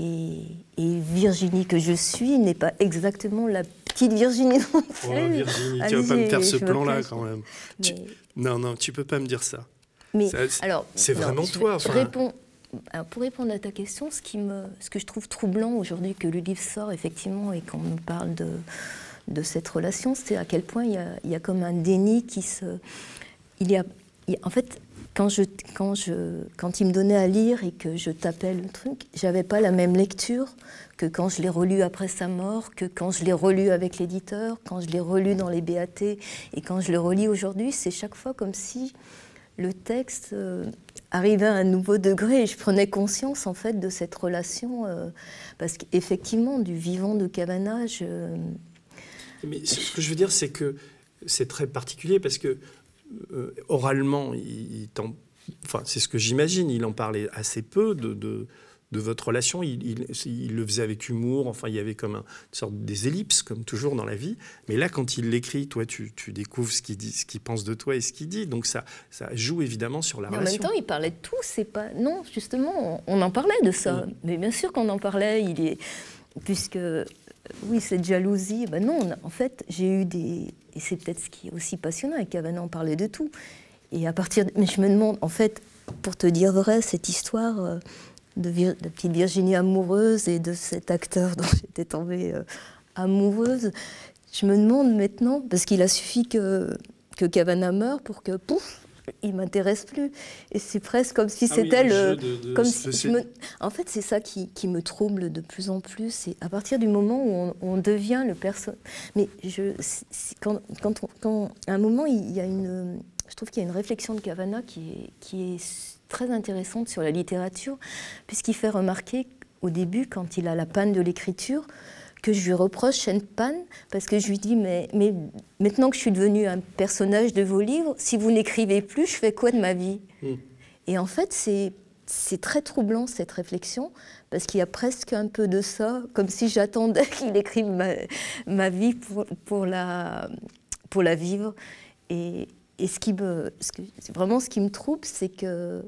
Et, et Virginie que je suis n'est pas exactement la petite Virginie non plus. Oh, Virginie, tu vas pas me faire ce plan-là quand même. Tu- Non, non, tu peux pas me dire ça. Mais Ça, alors, c'est vraiment toi, je enfin. réponds- alors, pour répondre à ta question, ce, qui me, ce que je trouve troublant aujourd'hui que le livre sort effectivement et qu'on me parle de, de cette relation, c'est à quel point il y, a, il y a comme un déni qui se. il y a, en fait, quand, je, quand, je, quand il me donnait à lire et que je tapais le truc, j'avais pas la même lecture que quand je l'ai relu après sa mort, que quand je l'ai relu avec l'éditeur, quand je l'ai relu dans les BAT et quand je le relis aujourd'hui, c'est chaque fois comme si le texte euh, arrivait à un nouveau degré et je prenais conscience en fait de cette relation euh, parce qu'effectivement du vivant de Cavana, Mais ce que je veux dire, c'est que c'est très particulier parce que euh, oralement, il, enfin c'est ce que j'imagine, il en parlait assez peu de de votre relation. Il, le faisait avec humour, enfin, il y avait comme une sorte des ellipses, comme toujours dans la vie. Mais là, quand il l'écrit, toi, tu, découvres ce qu'il dit, ce qu'il pense de toi et ce qu'il dit. Donc ça, ça joue évidemment sur la relation. En même temps, il parlait de tout. C'est pas non, justement, on, en parlait de ça. Mais bien sûr qu'on en parlait. Il est puisque oui, cette jalousie. Ben non, en fait, j'ai eu des et c'est peut-être ce qui est aussi passionnant avec Cavana, on parlait de tout. Et à partir, mais je me demande, en fait, pour te dire vrai, cette histoire. Euh, de, petite Virginie amoureuse et de cet acteur *laughs* dont j'étais tombée euh, amoureuse. Je me demande maintenant, parce qu'il a suffi que, que Cavana meure pour que, pouf, il m'intéresse plus. Et c'est presque comme si ah c'était le. comme si en fait, c'est ça qui, qui, me trouble de plus en plus. C'est à partir du moment où on, devient le personnage. Mais je, quand, quand, quand, à un moment, il y a une. Je trouve qu'il y a une réflexion de Cavana qui est, qui est très intéressante sur la littérature, puisqu'il fait remarquer au début, quand il a la panne de l'écriture, que je lui reproche cette panne, parce que je lui dis, mais, mais maintenant que je suis devenu un personnage de vos livres, si vous n'écrivez plus, je fais quoi de ma vie? Hmm. Et en fait, c'est c'est très troublant cette réflexion parce qu'il y a presque un peu de ça, comme si j'attendais *laughs* qu'il écrive ma, ma vie pour, pour, la, pour la vivre. Et, et ce qui me, vraiment ce qui me trouble, c'est que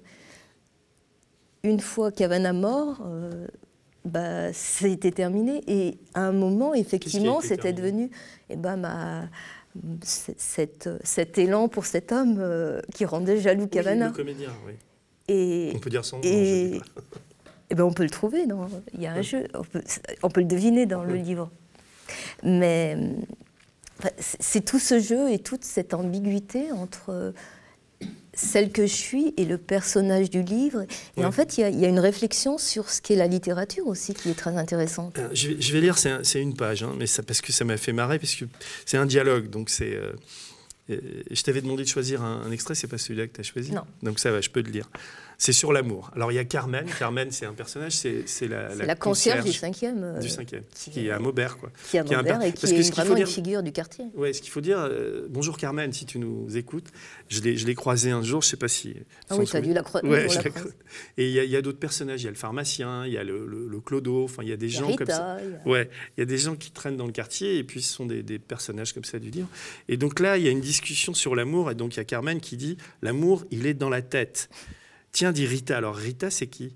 une fois Cavana mort, euh, bah, c'était terminé. Et à un moment, effectivement, c'était devenu eh ben, ma, cette, cet élan pour cet homme euh, qui rendait jaloux Cavana. le comédien, oui. Et, on peut dire son nom, et, et eh ben on peut le trouver, non il y a un jeu, on peut, on peut, le deviner dans le livre. Mais c'est tout ce jeu et toute cette ambiguïté entre celle que je suis et le personnage du livre. Et en fait, il y, a une réflexion sur ce qu'est la littérature aussi qui est très intéressante. Euh, je, vais, lire, c'est une page, hein, mais ça, parce que ça m'a fait marrer, parce que c'est un dialogue, donc c'est... Euh, je t'avais demandé de choisir un, un extrait, c'est pas celui-là que tu as choisi? Non. Donc ça va, je peux te lire. C'est sur l'amour. Alors il y a Carmen. Carmen, c'est un personnage, c'est la, la, la, concierge, du cinquième. Euh, du cinquième, qui, est à Maubert. Quoi. Qui est à Maubert et qui est vraiment une figure du quartier. Oui, ce qu'il faut dire, euh, bonjour Carmen, si tu nous écoutes. Je l'ai croisé un jour, je ne sais pas si... Ah oui, tu as dû la croiser. Ouais, et il y a, d'autres personnages. Il y a le pharmacien, il y a le, le, clodo, enfin il y a des gens comme ça. Ouais, il y a des gens qui traînent dans le quartier et puis ce sont des, des personnages comme ça du livre. Et donc là, il y a une discussion sur l'amour et donc il y a Carmen qui dit, l'amour, il est dans la tête. Tiens, dit Rita. Alors Rita, c'est qui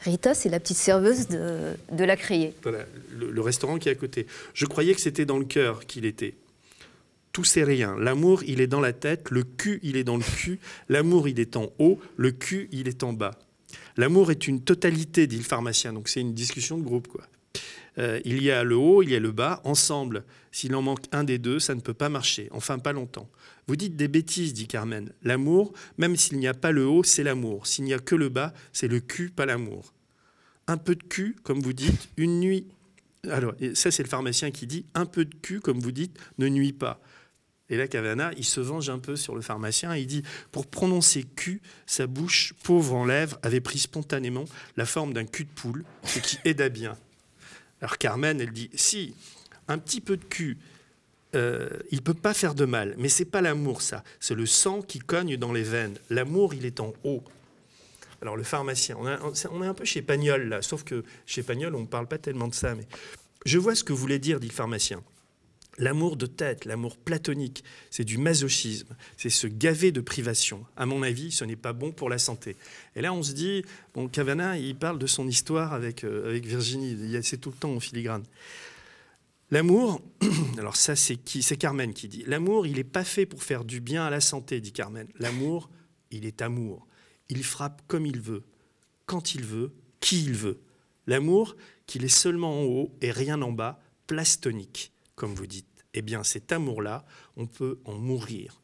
Rita, c'est la petite serveuse de, la Criée. Voilà, le, restaurant qui est à côté. Je croyais que c'était dans le cœur qu'il était. Tout c'est rien. L'amour, il est dans la tête, le cul, il est dans le cul, l'amour, il est en haut, le cul, il est en bas. L'amour est une totalité, dit le pharmacien. Donc c'est une discussion de groupe, quoi. Euh, il y a le haut, il y a le bas, ensemble. S'il en manque un des deux, ça ne peut pas marcher, enfin pas longtemps. Vous dites des bêtises, dit Carmen. L'amour, même s'il n'y a pas le haut, c'est l'amour. S'il n'y a que le bas, c'est le cul, pas l'amour. Un peu de cul, comme vous dites, une nuit. Alors, ça, c'est le pharmacien qui dit un peu de cul, comme vous dites, ne nuit pas. Et là, Cavana, il se venge un peu sur le pharmacien. Il dit Pour prononcer cul, sa bouche, pauvre en lèvres, avait pris spontanément la forme d'un cul de poule, ce qui aida bien. Alors Carmen, elle dit Si, un petit peu de cul, euh, il peut pas faire de mal, mais c'est pas l'amour, ça. C'est le sang qui cogne dans les veines. L'amour, il est en haut. Alors le pharmacien, on, est un peu chez Pagnol là, sauf que chez Pagnol, on ne parle pas tellement de ça. Mais je vois ce que voulait dire, dit le pharmacien. L'amour de tête, l'amour platonique, c'est du masochisme, c'est se gaver de privation. À mon avis, ce n'est pas bon pour la santé. Et là, on se dit, bon, Cavana, il parle de son histoire avec, euh, avec Virginie, c'est tout le temps en filigrane. L'amour, *clears throat* alors ça c'est qui C'est Carmen qui dit. L'amour, il n'est pas fait pour faire du bien à la santé, dit Carmen. L'amour, il est amour. Il frappe comme il veut, quand il veut, qui il veut. L'amour, qu'il est seulement en haut et rien en bas, plastonique, comme vous dites. Eh bien, cet amour-là, on peut en mourir.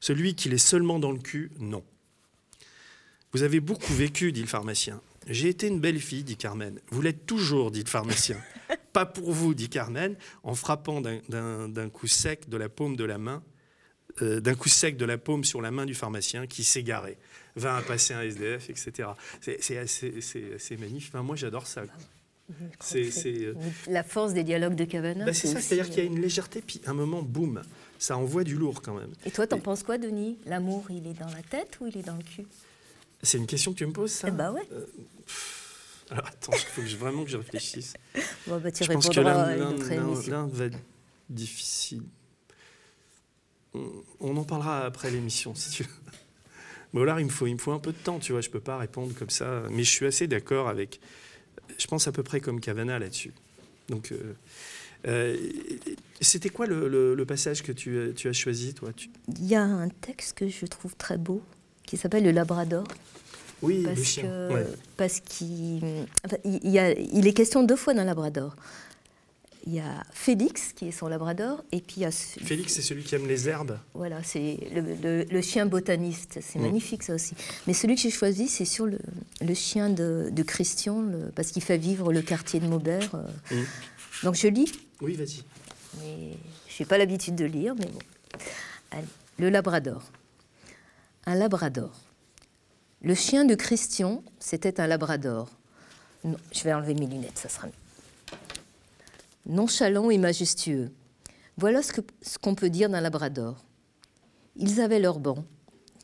Celui qui l'est seulement dans le cul, non. Vous avez beaucoup vécu, dit le pharmacien. J'ai été une belle fille, dit Carmen. Vous l'êtes toujours, dit le pharmacien. *laughs* Pas pour vous, dit Carmen, en frappant d'un coup sec de la paume de la main, euh, d'un coup sec de la paume sur la main du pharmacien qui s'égarait, vint à passer un SDF, etc. C'est assez, magnifique. moi, j'adore ça. C'est euh, la force des dialogues de Cavana. Bah, c'est ça, c'est-à-dire qu'il y a une légèreté, puis un moment, boum, ça envoie du lourd quand même. Et toi, t'en penses quoi, Denis? L'amour, il est dans la tête ou il est dans le cul? C'est une question que tu me poses, ça? Eh bah ouais. Euh, alors attends, il faut que je, vraiment que je réfléchisse. *laughs* bon, bah, tu je pense que l'un va être difficile. On, en parlera après l'émission, si tu veux. Bon, là, il me, faut, il me faut un peu de temps, tu vois, je peux pas répondre comme ça. Mais je suis assez d'accord avec... Je pense à peu près comme Cavana là-dessus. Donc... Euh, euh, c'était quoi le, passage que tu, tu as choisi, toi? Il y a un texte que je trouve très beau, qui s'appelle Le Labrador. Oui, parce le chien. Que, Parce qu'il il, y a, il est question deux fois d'un Labrador. Il y a Félix, qui est son Labrador, et puis il y a... Félix, c'est celui qui aime les herbes Voilà, c'est le, le, chien botaniste. C'est mm. magnifique, ça aussi. Mais celui que j'ai choisi, c'est sur le, le, chien de, de Christian, parce qu'il fait vivre le quartier de Maubert. Euh. Mm. Donc je lis Oui, vas-y. je n'ai pas l'habitude de lire, mais bon. le Labrador. Un Labrador. Le chien de Christian, c'était un Labrador. Non, je vais enlever mes lunettes, ça sera mieux. Nonchalant et majestueux. Voilà ce qu'on peut dire d'un Labrador. Ils avaient leur banc.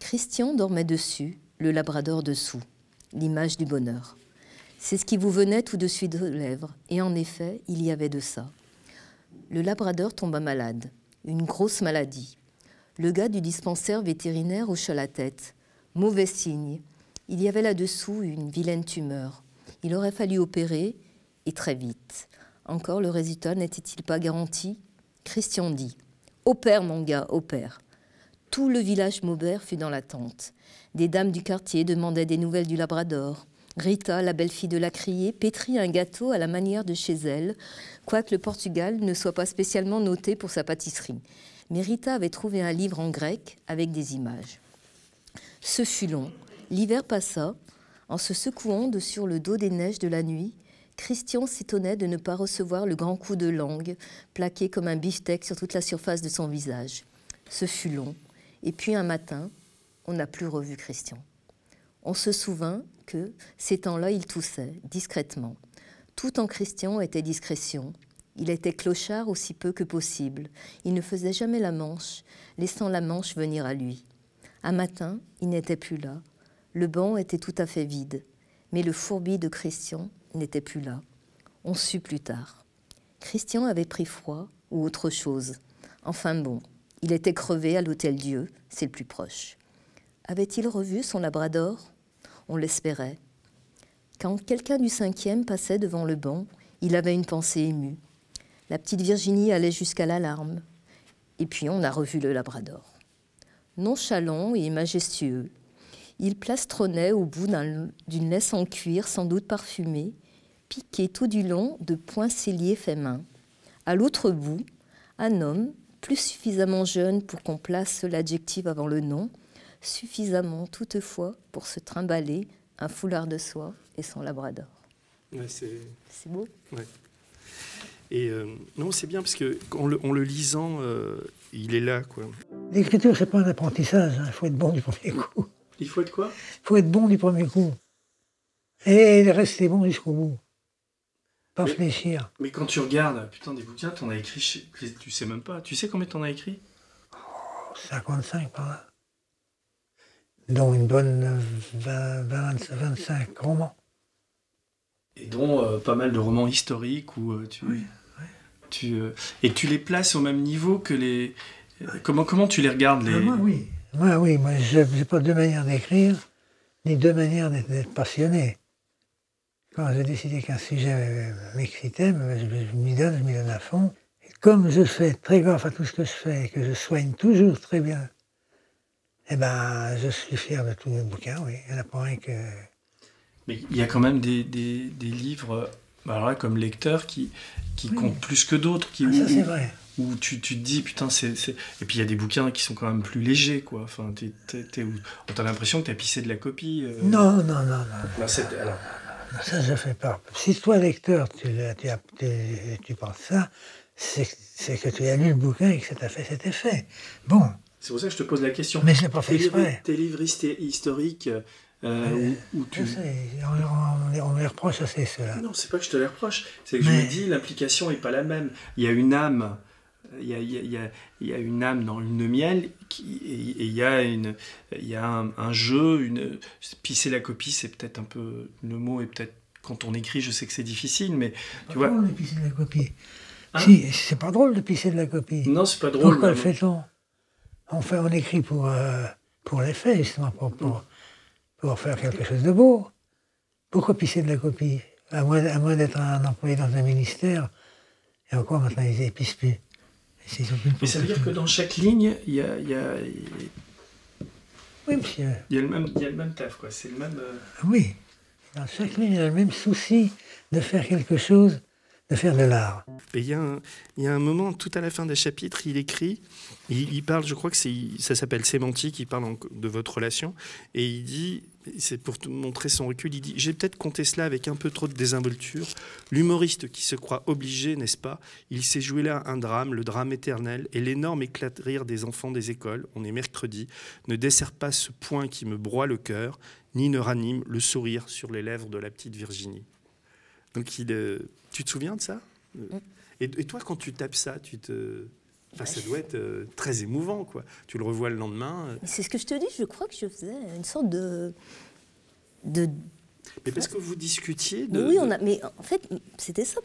Christian dormait dessus, le Labrador dessous, l'image du bonheur. C'est ce qui vous venait tout de suite de lèvres, et en effet, il y avait de ça. Le labrador tomba malade, une grosse maladie. Le gars du dispensaire vétérinaire hocha la tête. Mauvais signe. Il y avait là-dessous une vilaine tumeur. Il aurait fallu opérer, et très vite. Encore le résultat n'était-il pas garanti? Christian dit Opère, mon gars, opère. Tout le village Maubert fut dans l'attente. Des dames du quartier demandaient des nouvelles du Labrador. Rita, la belle-fille de la criée, pétrit un gâteau à la manière de chez elle, quoique le Portugal ne soit pas spécialement noté pour sa pâtisserie. Mais Rita avait trouvé un livre en grec avec des images. Ce fut long. L'hiver passa. En se secouant de sur le dos des neiges de la nuit, Christian s'étonnait de ne pas recevoir le grand coup de langue, plaqué comme un beefsteak sur toute la surface de son visage. Ce fut long. Et puis un matin, on n'a plus revu Christian. On se souvint que, ces temps-là, il toussait, discrètement. Tout en Christian était discrétion. Il était clochard aussi peu que possible. Il ne faisait jamais la manche, laissant la manche venir à lui. Un matin, il n'était plus là. Le banc était tout à fait vide. Mais le fourbi de Christian n'était plus là. On sut plus tard. Christian avait pris froid ou autre chose. Enfin bon, il était crevé à l'Hôtel Dieu, c'est le plus proche. Avait-il revu son labrador? On l'espérait. Quand quelqu'un du cinquième passait devant le banc, il avait une pensée émue. La petite Virginie allait jusqu'à l'alarme. Et puis on a revu le Labrador. Nonchalant et majestueux, il plastronnait au bout d'une laisse en cuir sans doute parfumée, piqué tout du long de points celliers faits main. À l'autre bout, un homme, plus suffisamment jeune pour qu'on place l'adjectif avant le nom, suffisamment toutefois pour se trimballer un foulard de soie et son labrador. c'est... beau. Et euh, non, c'est bien parce que en le, lisant, euh, il est là, quoi. L'écriture, c'est pas un apprentissage. Hein. Il faut être bon du premier coup. Il faut être quoi? Il faut être bon du premier coup. Et rester bon jusqu'au bout. Pas réfléchir. Mais quand tu regardes, putain, des bouquins, t'en as écrit, tu sais même pas. Tu sais combien t'en as écrit? 55 par là dont une bonne 25 romans. Et dont euh, pas mal de romans historiques où euh, tu, oui, tu euh, et tu les places au même niveau que les. Comment comment tu les regardes les. Ah, moi oui, moi oui, moi j'ai pas deux manières d'écrire ni deux manières d'être passionné. Quand j'ai décidé qu'un sujet m'excitait, je, m'y donne, je m'y donne à fond. Et comme je fais très gaffe à tout ce que je fais et que je soigne toujours très bien eh ben, je suis fier de tous mes bouquins, oui. Il n'y en a pas un que. Mais il y a quand même des, des, des livres, bah alors là, comme lecteur, qui, qui comptent plus que d'autres. Qui, ah, ça, c'est vrai. où tu, tu, te dis, putain, c'est. Et puis il y a des bouquins qui sont quand même plus légers, quoi. Enfin, t'as l'impression que t'as pissé de la copie. Euh. Non, non, non, non. non alors... Ça, je fais pas. Si toi, lecteur, tu, tu, tu penses ça, c'est que tu as lu le bouquin et que ça t'a fait cet effet. Bon. C'est pour ça que je te pose la question. Mais je l'ai pas fait exprès. Tes livres historiques euh, où, tu... on, on, les reproche assez, cela. Non, c'est pas que je te les reproche. C'est que je me dis, l'implication n'est pas la même. Il y a une âme il y, a, il, y a, il y a, une âme dans une miel qui, et, il y a, une, il y a un, jeu, une, pisser la copie, c'est peut-être un peu, le mot est peut-être, quand on écrit, je sais que c'est difficile, mais tu vois... de pisser de la copie hein Si, c'est pas drôle de pisser de la copie. Non, c'est pas drôle. Pourquoi le fait-on? On, écrit pour, euh, pour les faits, justement, pour, pour, pour, faire quelque chose de beau. Pourquoi pisser de la copie? À moins, à moins d'être un employé dans un ministère, et encore maintenant, ils n'épissent plus. Mais ça veut dire que dans chaque ligne, il y a, il y a, oui, monsieur. Il y a le même, il y a le même taf, quoi. C'est le même. Euh, oui. Dans chaque ligne, il y a le même souci de faire quelque chose, de faire de l'art. Et il y, a un, il y a un moment, tout à la fin des chapitres, il écrit, il, parle, je crois que c'est, ça s'appelle sémantique, il parle de votre relation, et il dit c'est pour montrer son recul, il dit J'ai peut-être compté cela avec un peu trop de désinvolture. L'humoriste qui se croit obligé, n'est-ce pas? Il s'est joué là un drame, le drame éternel, et l'énorme éclat de rire des enfants des écoles, on est mercredi, ne dessert pas ce point qui me broie le cœur, ni ne ranime le sourire sur les lèvres de la petite Virginie. Donc, il, euh, tu te souviens de ça? Mm. et, et, toi, quand tu tapes ça, tu te. Enfin, ça doit être euh, très émouvant, quoi. Tu le revois le lendemain. Euh. C'est ce que je te dis, je crois que je faisais une sorte de. de... Mais parce que vous discutiez de. Oui, on a, mais en fait, c'était ça.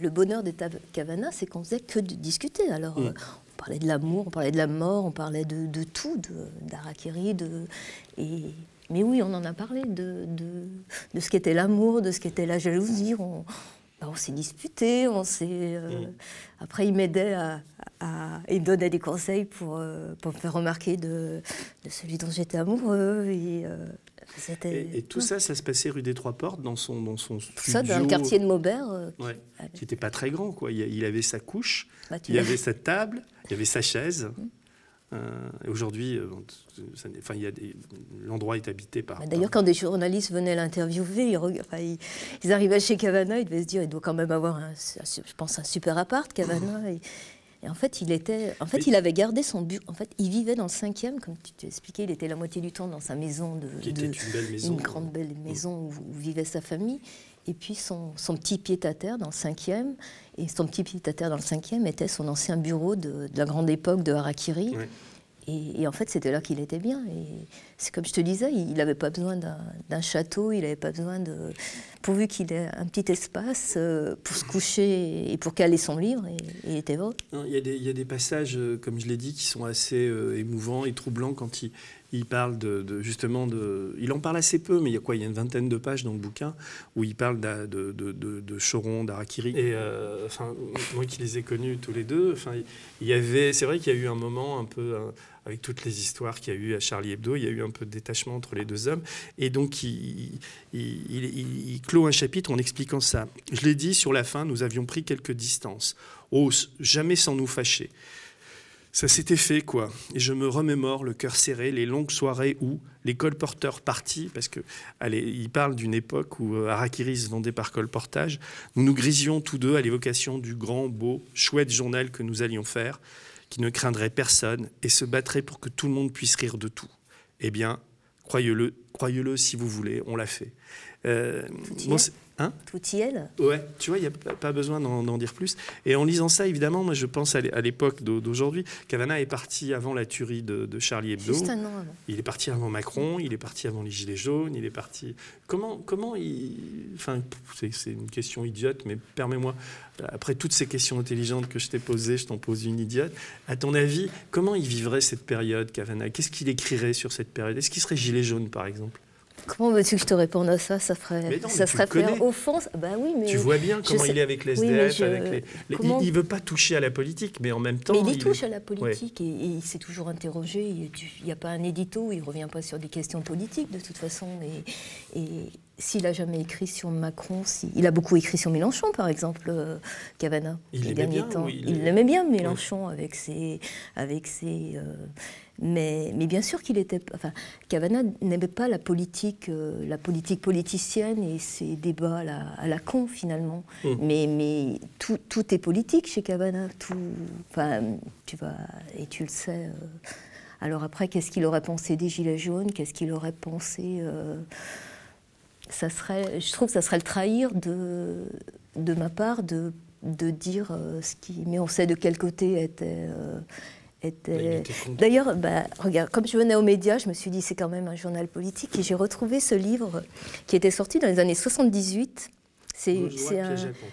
Le bonheur des Cavana, c'est qu'on faisait que de discuter. Alors, mm. euh, on parlait de l'amour, on parlait de la mort, on parlait de, de tout, d'Arakiri, de, et, mais oui, on en a parlé de, de, de ce qu'était l'amour, de ce qu'était la jalousie. On, bah, on s'est disputé, on s'est. Euh, mm. Après, il m'aidait à, Il me donnait des conseils pour, euh, pour me faire remarquer de, de celui dont j'étais amoureux. Et, euh, et, tout ça, ça se passait rue des Trois Portes, dans son, dans son studio. Tout ça, dans le quartier de Maubert. Ouais, qui n'était pas très grand, quoi. Il, avait sa couche, bah, il avait sa table, il avait sa chaise. Mm. Euh, aujourd'hui, euh, enfin, l'endroit est habité par. D'ailleurs, quand des journalistes venaient l'interviewer, ils, ils, arrivaient chez Cavana, ils devaient se dire, il doit quand même avoir, un, je pense, un super appart, Cavana. Et, en fait, il était, en fait, il avait gardé son but. En fait, il vivait dans le cinquième, comme tu t'expliquais, il était la moitié du temps dans sa maison de, Qui était une, belle maison, une grande belle maison où, vivait sa famille. Et puis son, son petit pied-à-terre dans le cinquième, et son petit pied-à-terre dans le cinquième était son ancien bureau de, la grande époque de Harakiri. Et, en fait, c'était là qu'il était bien. Et c'est comme je te disais, il n'avait pas besoin d'un château, il n'avait pas besoin de. pourvu qu'il ait un petit espace euh, pour se coucher et pour caler son livre, et, il était heureux. Il y, a des passages, euh, comme je l'ai dit, qui sont assez euh, émouvants et troublants quand il, il parle de, justement de. Il en parle assez peu, mais il y a quoi? Il y a une vingtaine de pages dans le bouquin où il parle de, de, de Choron, d'Arakiri. Euh, moi qui les ai connus tous les deux, enfin, il y avait. C'est vrai qu'il y a eu un moment un peu. avec toutes les histoires qu'il y a eu à Charlie Hebdo, il y a eu un peu de détachement entre les deux hommes. Et donc, il, il, il clôt un chapitre en expliquant ça. Je l'ai dit, sur la fin, nous avions pris quelques distances. Oh, jamais sans nous fâcher. Ça s'était fait, quoi. Et je me remémore, le cœur serré, les longues soirées où les colporteurs partis, parce que allez, il parle d'une époque où euh, se vendait par colportage, nous nous grisions tous deux à l'évocation du grand, beau, chouette journal que nous allions faire, qui ne craindrait personne et se battrait pour que tout le monde puisse rire de tout. Eh bien, croyez-le, croyez-le si vous voulez, on l'a fait. Euh, Hein Tout y est. Ouais, tu vois, il n'y a pas besoin d'en dire plus. Et en lisant ça, évidemment, moi je pense à l'époque d'aujourd'hui. Cavana est parti avant la tuerie de, Charlie Hebdo. Juste un an avant. Il est parti avant Macron, il est parti avant les Gilets jaunes, il est parti. Comment, comment il. Enfin, c'est une question idiote, mais permets-moi, après toutes ces questions intelligentes que je t'ai posées, je t'en pose une idiote. À ton avis, comment il vivrait cette période, Cavana? Qu'est-ce qu'il écrirait sur cette période? Est-ce qu'il serait Gilet jaune, par exemple? Comment veux-tu que je te réponde à ça? Ça ferait, ça serait faire offense. Bah oui, mais tu vois bien comment il est avec les SDF. avec les, Il ne veut pas toucher à la politique, mais en même temps. Mais il, touche à la politique et, il s'est toujours interrogé. Il n'y a pas un édito, il ne revient pas sur des questions politiques de toute façon. Et, et s'il a jamais écrit sur Macron, si... il a beaucoup écrit sur Mélenchon, par exemple, euh, Cavana, il les derniers bien, temps. Oui, il l'aimait bien, Mélenchon, avec ses, avec ses, euh, mais, mais, bien sûr qu'il était. Enfin, Cavana n'aimait pas la politique, euh, la politique politicienne et ses débats à la, à la con finalement. Mm. Mais, mais tout, tout, est politique chez Cavana. Tout, enfin, tu vas et tu le sais. Euh. alors après, qu'est-ce qu'il aurait pensé des gilets jaunes? Qu'est-ce qu'il aurait pensé euh, Ça serait, je trouve, que ça serait le trahir de, de ma part de, de dire ce qui. Mais on sait de quel côté était était... D'ailleurs, bah, regarde, comme je venais aux médias, je me suis dit c'est quand même un journal politique et j'ai retrouvé ce livre qui était sorti dans les années 78. C'est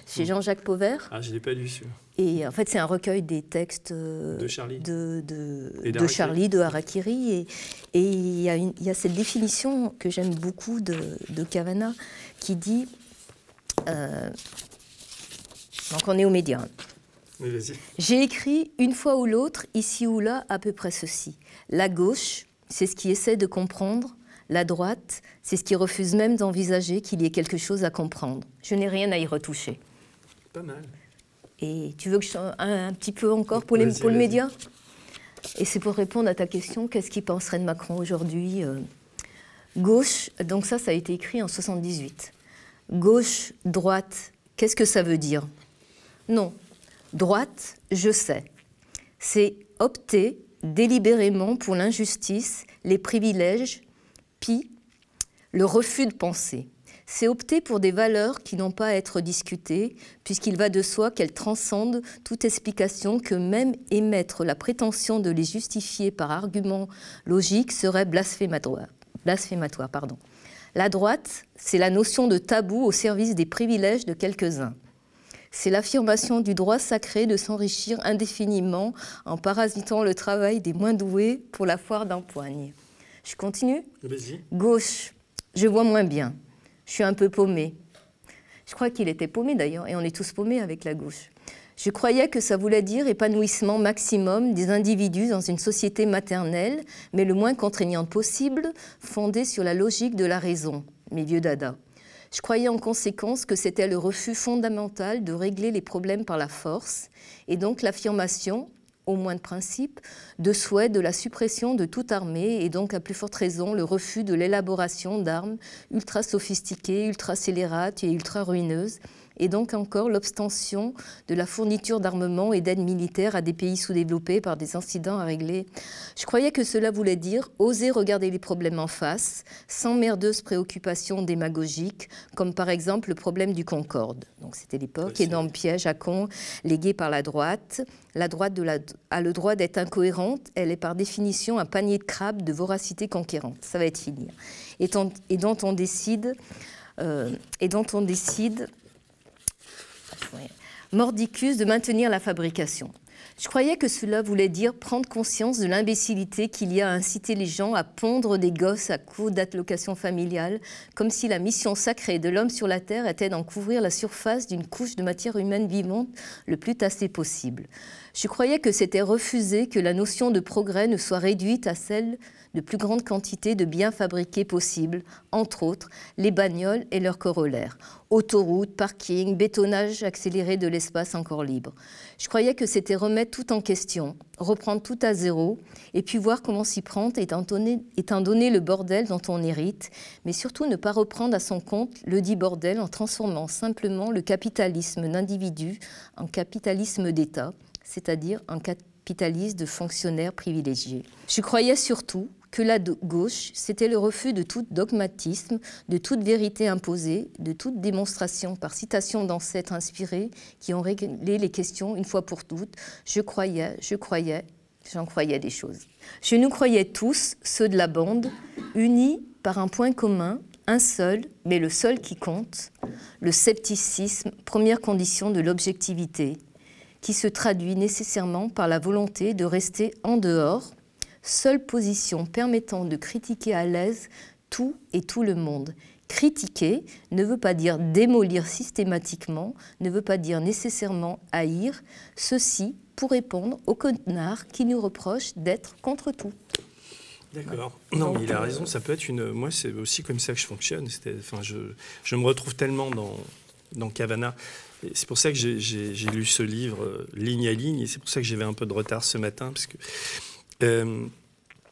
chez Jean-Jacques Pauvert. Ah, je ne l'ai pas lu celui Et en fait, c'est un recueil des textes de Charlie, de, de, de Charlie, de Harakiri. Et, il, y a il, y a cette définition que j'aime beaucoup de, de qui dit. Euh, donc, on est aux médias. J'ai écrit une fois ou l'autre, ici ou là, à peu près ceci. La gauche, c'est ce qui essaie de comprendre. La droite, c'est ce qui refuse même d'envisager qu'il y ait quelque chose à comprendre. Je n'ai rien à y retoucher. Pas mal. Et tu veux que je un, un petit peu encore pour, les, pour le média? Et c'est pour répondre à ta question, qu'est-ce qu'il penserait de Macron aujourd'hui euh, Gauche, donc ça, ça a été écrit en 78. Gauche, droite, qu'est-ce que ça veut dire? Non, Droite, je sais. C'est opter délibérément pour l'injustice, les privilèges, puis le refus de penser. C'est opter pour des valeurs qui n'ont pas à être discutées, puisqu'il va de soi qu'elles transcendent toute explication que même émettre la prétention de les justifier par argument logique serait blasphématoire. blasphématoire pardon. La droite, c'est la notion de tabou au service des privilèges de quelques-uns c'est l'affirmation du droit sacré de s'enrichir indéfiniment en parasitant le travail des moins doués pour la foire d'empoigne. Je continue Gauche, je vois moins bien. Je suis un peu paumé. Je crois qu'il était paumé d'ailleurs, et on est tous paumés avec la gauche. Je croyais que ça voulait dire épanouissement maximum des individus dans une société maternelle, mais le moins contraignante possible, fondée sur la logique de la raison, mes vieux dada. Je croyais en conséquence que c'était le refus fondamental de régler les problèmes par la force, et donc l'affirmation, au moins de principe, de souhait de la suppression de toute armée, et donc à plus forte raison le refus de l'élaboration d'armes ultra sophistiquées, ultra scélérates et ultra ruineuses, et donc encore l'obstention de la fourniture d'armement et d'aide militaire à des pays sous-développés par des incidents à régler. Je croyais que cela voulait dire oser regarder les problèmes en face, sans merdeuses préoccupations démagogiques, comme par exemple le problème du Concorde. Donc c'était l'époque, énorme piège à con, légué par la droite. La droite de la, a le droit d'être incohérente, elle est par définition un panier de crabes de voracité conquérante. Ça va être fini. Et, et dont on décide... Euh, et dont on décide Mordicus de maintenir la fabrication. Je croyais que cela voulait dire prendre conscience de l'imbécilité qu'il y a à inciter les gens à pondre des gosses à coups d'allocation familiale, comme si la mission sacrée de l'homme sur la Terre était d'en couvrir la surface d'une couche de matière humaine vivante le plus tassée possible. Je croyais que c'était refuser que la notion de progrès ne soit réduite à celle de plus grande quantité de biens fabriqués possibles, entre autres les bagnoles et leurs corollaires, autoroutes, parkings, bétonnage accéléré de l'espace encore libre. Je croyais que c'était remettre tout en question, reprendre tout à zéro, et puis voir comment s'y prendre étant donné, étant donné le bordel dont on hérite, mais surtout ne pas reprendre à son compte le dit bordel en transformant simplement le capitalisme d'individu en capitalisme d'État, c'est-à-dire en capitalisme de fonctionnaires privilégiés. Je croyais surtout que la gauche, c'était le refus de tout dogmatisme, de toute vérité imposée, de toute démonstration par citation d'ancêtres inspirés qui ont réglé les questions une fois pour toutes. Je croyais, je croyais, j'en croyais des choses. Je nous croyais tous, ceux de la bande, unis par un point commun, un seul, mais le seul qui compte, le scepticisme, première condition de l'objectivité, qui se traduit nécessairement par la volonté de rester en dehors seule position permettant de critiquer à l'aise tout et tout le monde. Critiquer ne veut pas dire démolir systématiquement, ne veut pas dire nécessairement haïr, ceci pour répondre aux connards qui nous reprochent d'être contre tout. D'accord. Non, mais il a raison. Ça peut être une. Moi, c'est aussi comme ça que je fonctionne. Enfin, je, je me retrouve tellement dans dans Cavana. C'est pour ça que j'ai lu ce livre euh, ligne à ligne, et c'est pour ça que j'avais un peu de retard ce matin, parce que euh,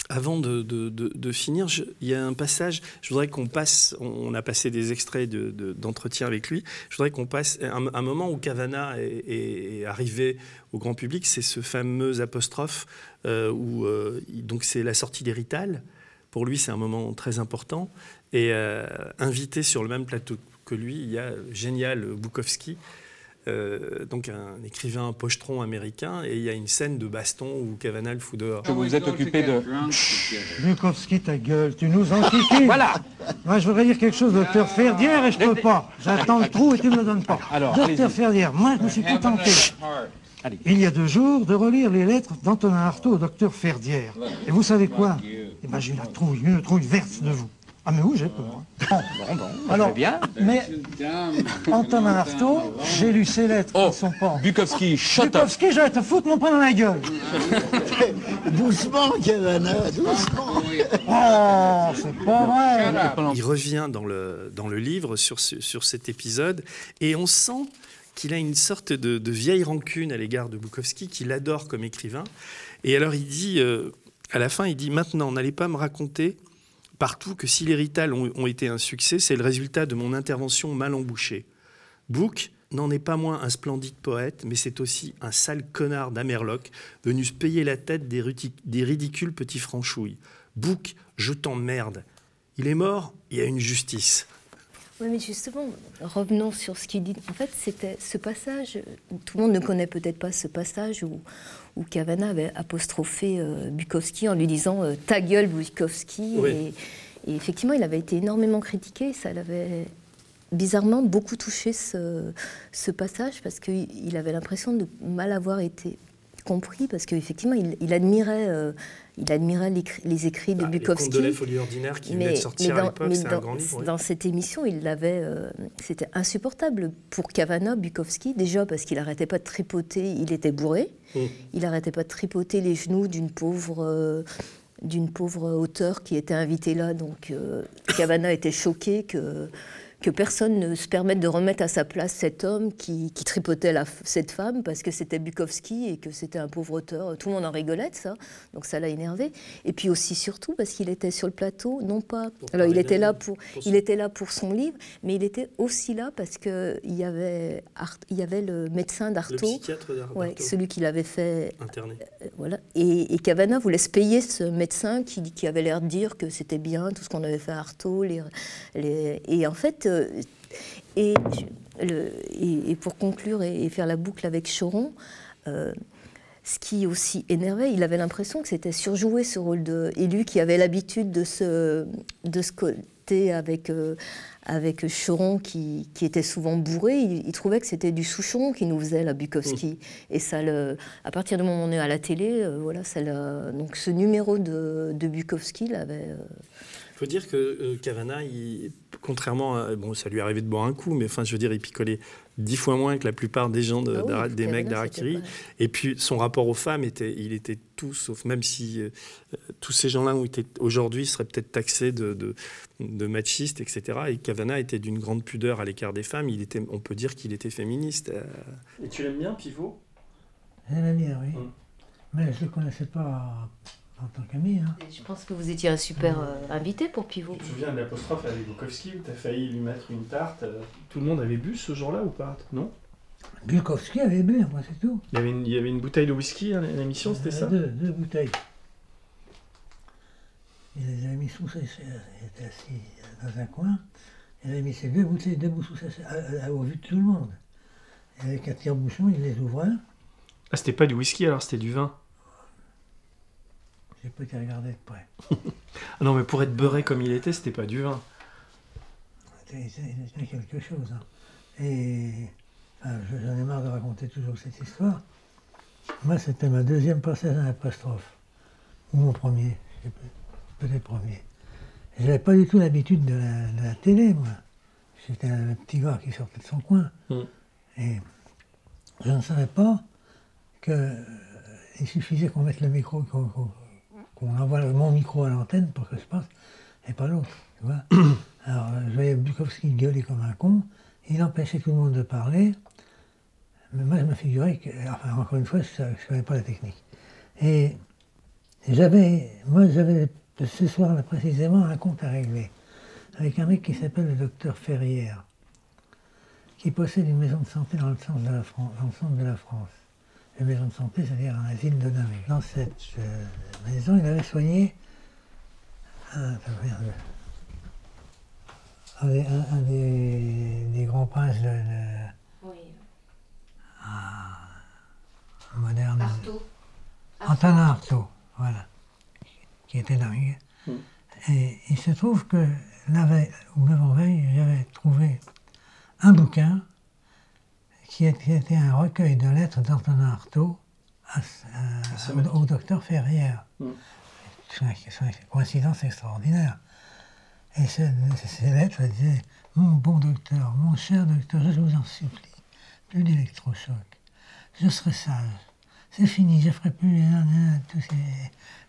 avant de, finir, il y a un passage, je voudrais qu'on passe, on, a passé des extraits d'entretien avec lui, je voudrais qu'on passe un, moment où Cavana est, arrivé au grand public, c'est ce fameux apostrophe euh, où donc c'est la sortie d'Hérital. Pour lui, c'est un moment très important. Et invité sur le même plateau que lui, il y a génial Bukowski, euh, donc un écrivain pochetron américain, et il y a une scène de baston où Kavanagh le fout dehors. Que vous êtes occupé de... Bukowski, ta gueule, tu nous antiquies Voilà Moi, je voudrais dire quelque chose, docteur Ferdière, et je peux pas. J'attends le trou et tu ne me le donnes pas. Alors, docteur Ferdière, moi, je me suis contenté, il y a deux jours, de relire les lettres d'Antonin Artaud au docteur Ferdière. Et vous savez quoi? Eh ben, j'ai la trouille, une trouille verte de vous. Ah mais oui, j'ai peur. Bon, bon, bon, Alors, bien. Mais Antonin Artaud, j'ai lu ses lettres oh, qui sont pas... Bukowski, shut Bukowski, je vais te foutre mon poing dans la gueule. *laughs* doucement, Cavana, doucement. Oh, c'est pas vrai. Il revient dans le, dans le livre sur, sur cet épisode et on sent qu'il a une sorte de, vieille rancune à l'égard de Bukowski, qu'il adore comme écrivain. Et alors il dit, euh, à la fin, il dit, maintenant, n'allez pas me raconter partout que si les Rital ont, été un succès, c'est le résultat de mon intervention mal embouchée. Book n'en est pas moins un splendide poète, mais c'est aussi un sale connard d'Amerloc venu se payer la tête des, des ridicules petits franchouilles. Book, je t'emmerde. Il est mort, il y a une justice. Oui, mais justement, revenons sur ce qu'il dit. En fait, c'était ce passage, tout le monde ne connaît peut-être pas ce passage où, où Cavana avait apostrophé euh, Bukowski en lui disant euh, Ta gueule, Bukowski. Et, effectivement, il avait été énormément critiqué. Ça l'avait bizarrement beaucoup touché ce, ce passage parce qu'il avait l'impression de mal avoir été compris parce qu'effectivement, il, il admirait. Il admirait les, écrits de bah, Bukowski. Les de la folie ordinaire qui venait de sortir à l'époque, c'est un grand livre. Dans cette émission, il l'avait, euh, c'était insupportable pour Cavana, Bukowski, déjà parce qu'il n'arrêtait pas de tripoter, il était bourré, mm. il n'arrêtait pas de tripoter les genoux d'une pauvre... Euh, d'une pauvre auteure qui était invitée là, donc euh, Cavana était choqué que que personne ne se permette de remettre à sa place cet homme qui, tripotait cette femme parce que c'était Bukowski et que c'était un pauvre auteur. Tout le monde en rigolait de ça, donc ça l'a énervé. Et puis aussi surtout parce qu'il était sur le plateau, non pas. alors il était là pour, il était là pour son livre, mais il était aussi là parce que il y avait il y avait le médecin d'Artaud, le psychiatre ouais, celui qui l'avait fait interné. Euh, voilà. Et, et Cavana voulait se payer ce médecin qui, qui avait l'air de dire que c'était bien tout ce qu'on avait fait à Artaud, les, les, et en fait et, et, pour conclure et, faire la boucle avec Choron, euh, ce qui aussi énervait, il avait l'impression que c'était surjoué ce rôle de élu qui avait l'habitude de se, de se côté avec, euh, avec Choron qui, qui, était souvent bourré. Il, trouvait que c'était du Souchon qui nous faisait la Bukowski. Mmh. Et ça le, à partir du moment où on est à la télé, euh, voilà, ça donc ce numéro de, de Bukowski l'avait. Il faut dire que Cavana, il, contrairement à. Bon, ça lui arrivait de boire un coup, mais enfin, je veux dire, il picolait dix fois moins que la plupart des gens, de, ah des mecs d'Arakiri. Et puis, son rapport aux femmes, était, il était tout sauf. Même si euh, tous ces gens-là ont été aujourd'hui seraient peut-être taxés de, de, de, machistes, etc. Et Cavana était d'une grande pudeur à l'écart des femmes. Il était, on peut dire qu'il était féministe. Euh. Et tu l'aimes bien, Pivot? J'aime bien, oui. Hum. Mais je ne le connaissais pas en tant qu'ami. Hein. Je pense que vous étiez un super euh, invité pour Pivot. Tu te souviens de l'apostrophe avec Bukowski où tu as failli lui mettre une tarte euh, Tout le monde avait bu ce jour-là ou pas Non? Bukowski avait bu, moi c'est tout. Il y, avait une, il y avait une bouteille de whisky à l'émission, c'était ça? deux, deux bouteilles. Il les avait mis sous ses Il était assis dans un coin. Il avait mis ses deux bouteilles debout sous sa au vu de tout le monde. Et avec un tire-bouchon, il les ouvrait. Ah, c'était pas du whisky alors, c'était du vin j'ai pas été regarder de près. *laughs* Ah non, mais pour être beurré comme il était, c'était pas du vin. C'était quelque chose. Hein. Et j'en ai marre de raconter toujours cette histoire. Moi, c'était ma deuxième passage à l'apostrophe. Ou mon premier, peut-être premier. J'avais pas du tout l'habitude de, la, télé, moi. J'étais un petit gars qui sortait de son coin. Mm. Et je ne savais pas qu'il suffisait qu'on mette le micro, qu'on envoie mon micro à l'antenne pour que je passe, et pas l'autre, tu vois. *coughs* Alors, euh, je voyais Bukowski gueuler comme un con, il empêchait tout le monde de parler, mais moi, je me figurais que, enfin, encore une fois, je ne savais pas la technique. Et j'avais, moi, j'avais ce soir-là précisément un compte à régler avec un mec qui s'appelle le docteur Ferrière, qui possède une maison de santé dans le centre de la France. Dans le centre de la France. Une maison de santé, c'est-à-dire un asile de dingue. Dans cette euh, maison, il avait soigné un, un, des, un des, des, grands princes de, de oui. ah, moderne. Artaud. Antonin Artaud, voilà, qui était dingue. Mm. Et il se trouve que la veille, ou l'avant-veille, j'avais trouvé un bouquin qui était un recueil de lettres d'Antonin Artaud à, au, docteur Ferrière. Mm. C'est une coïncidence extraordinaire. Et ces, lettres disaient Mon bon docteur, mon cher docteur, je vous en supplie, plus d'électrochoc. Je serai sage. C'est fini, je ne ferai plus rien, tout ces...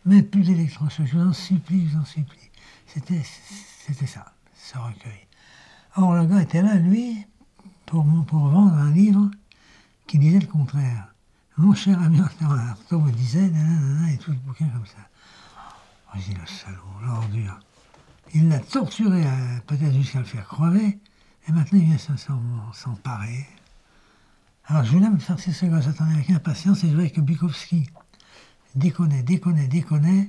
Mais plus d'électrochoc, je vous en supplie, je vous en supplie. C'était ça, ce recueil. Or, le gars était là, lui, pour, pour vendre un livre qui disait le contraire. Mon cher ami Arthur me disait, et tout le bouquin comme ça. Oh, j'ai le salaud, l'ordure. Il l'a torturé euh, peut-être jusqu'à le faire crever, et maintenant il vient s'emparer. Alors je voulais me faire ce gars, j'attendais avec impatience, et je voyais que Bukowski déconnait, déconnait, déconnait,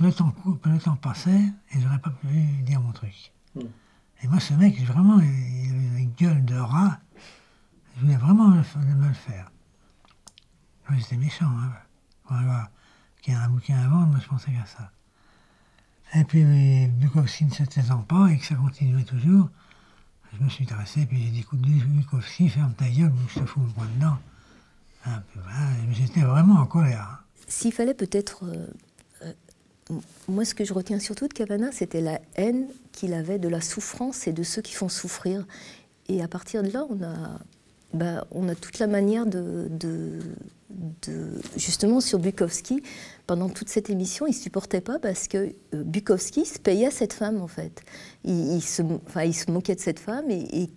le temps, le temps passait et j'aurais pas pu dire mon truc. Hmm. Et moi, ce mec, vraiment, il avait une gueule de rat. Je voulais vraiment me le faire. C'était méchant. Hein. Voilà. Qu'il y a un bouquin à vendre, moi, je pensais qu'à ça. Et puis, Bukowski ne se taisant pas et que ça continuait toujours, je me suis intéressé, puis j'ai dit, écoute, Bukowski, ferme ta gueule, je te fous le poing dedans. J'étais vraiment en colère. S'il fallait peut-être euh, moi, ce que je retiens surtout de Cavana, c'était la haine qu'il avait de la souffrance et de ceux qui font souffrir. Et à partir de là, on a, bah, on a toute la manière de, justement sur Bukowski. Pendant toute cette émission, il supportait pas parce que euh, Bukowski se payait cette femme en fait. Il, se, enfin, il se moquait de cette femme et, et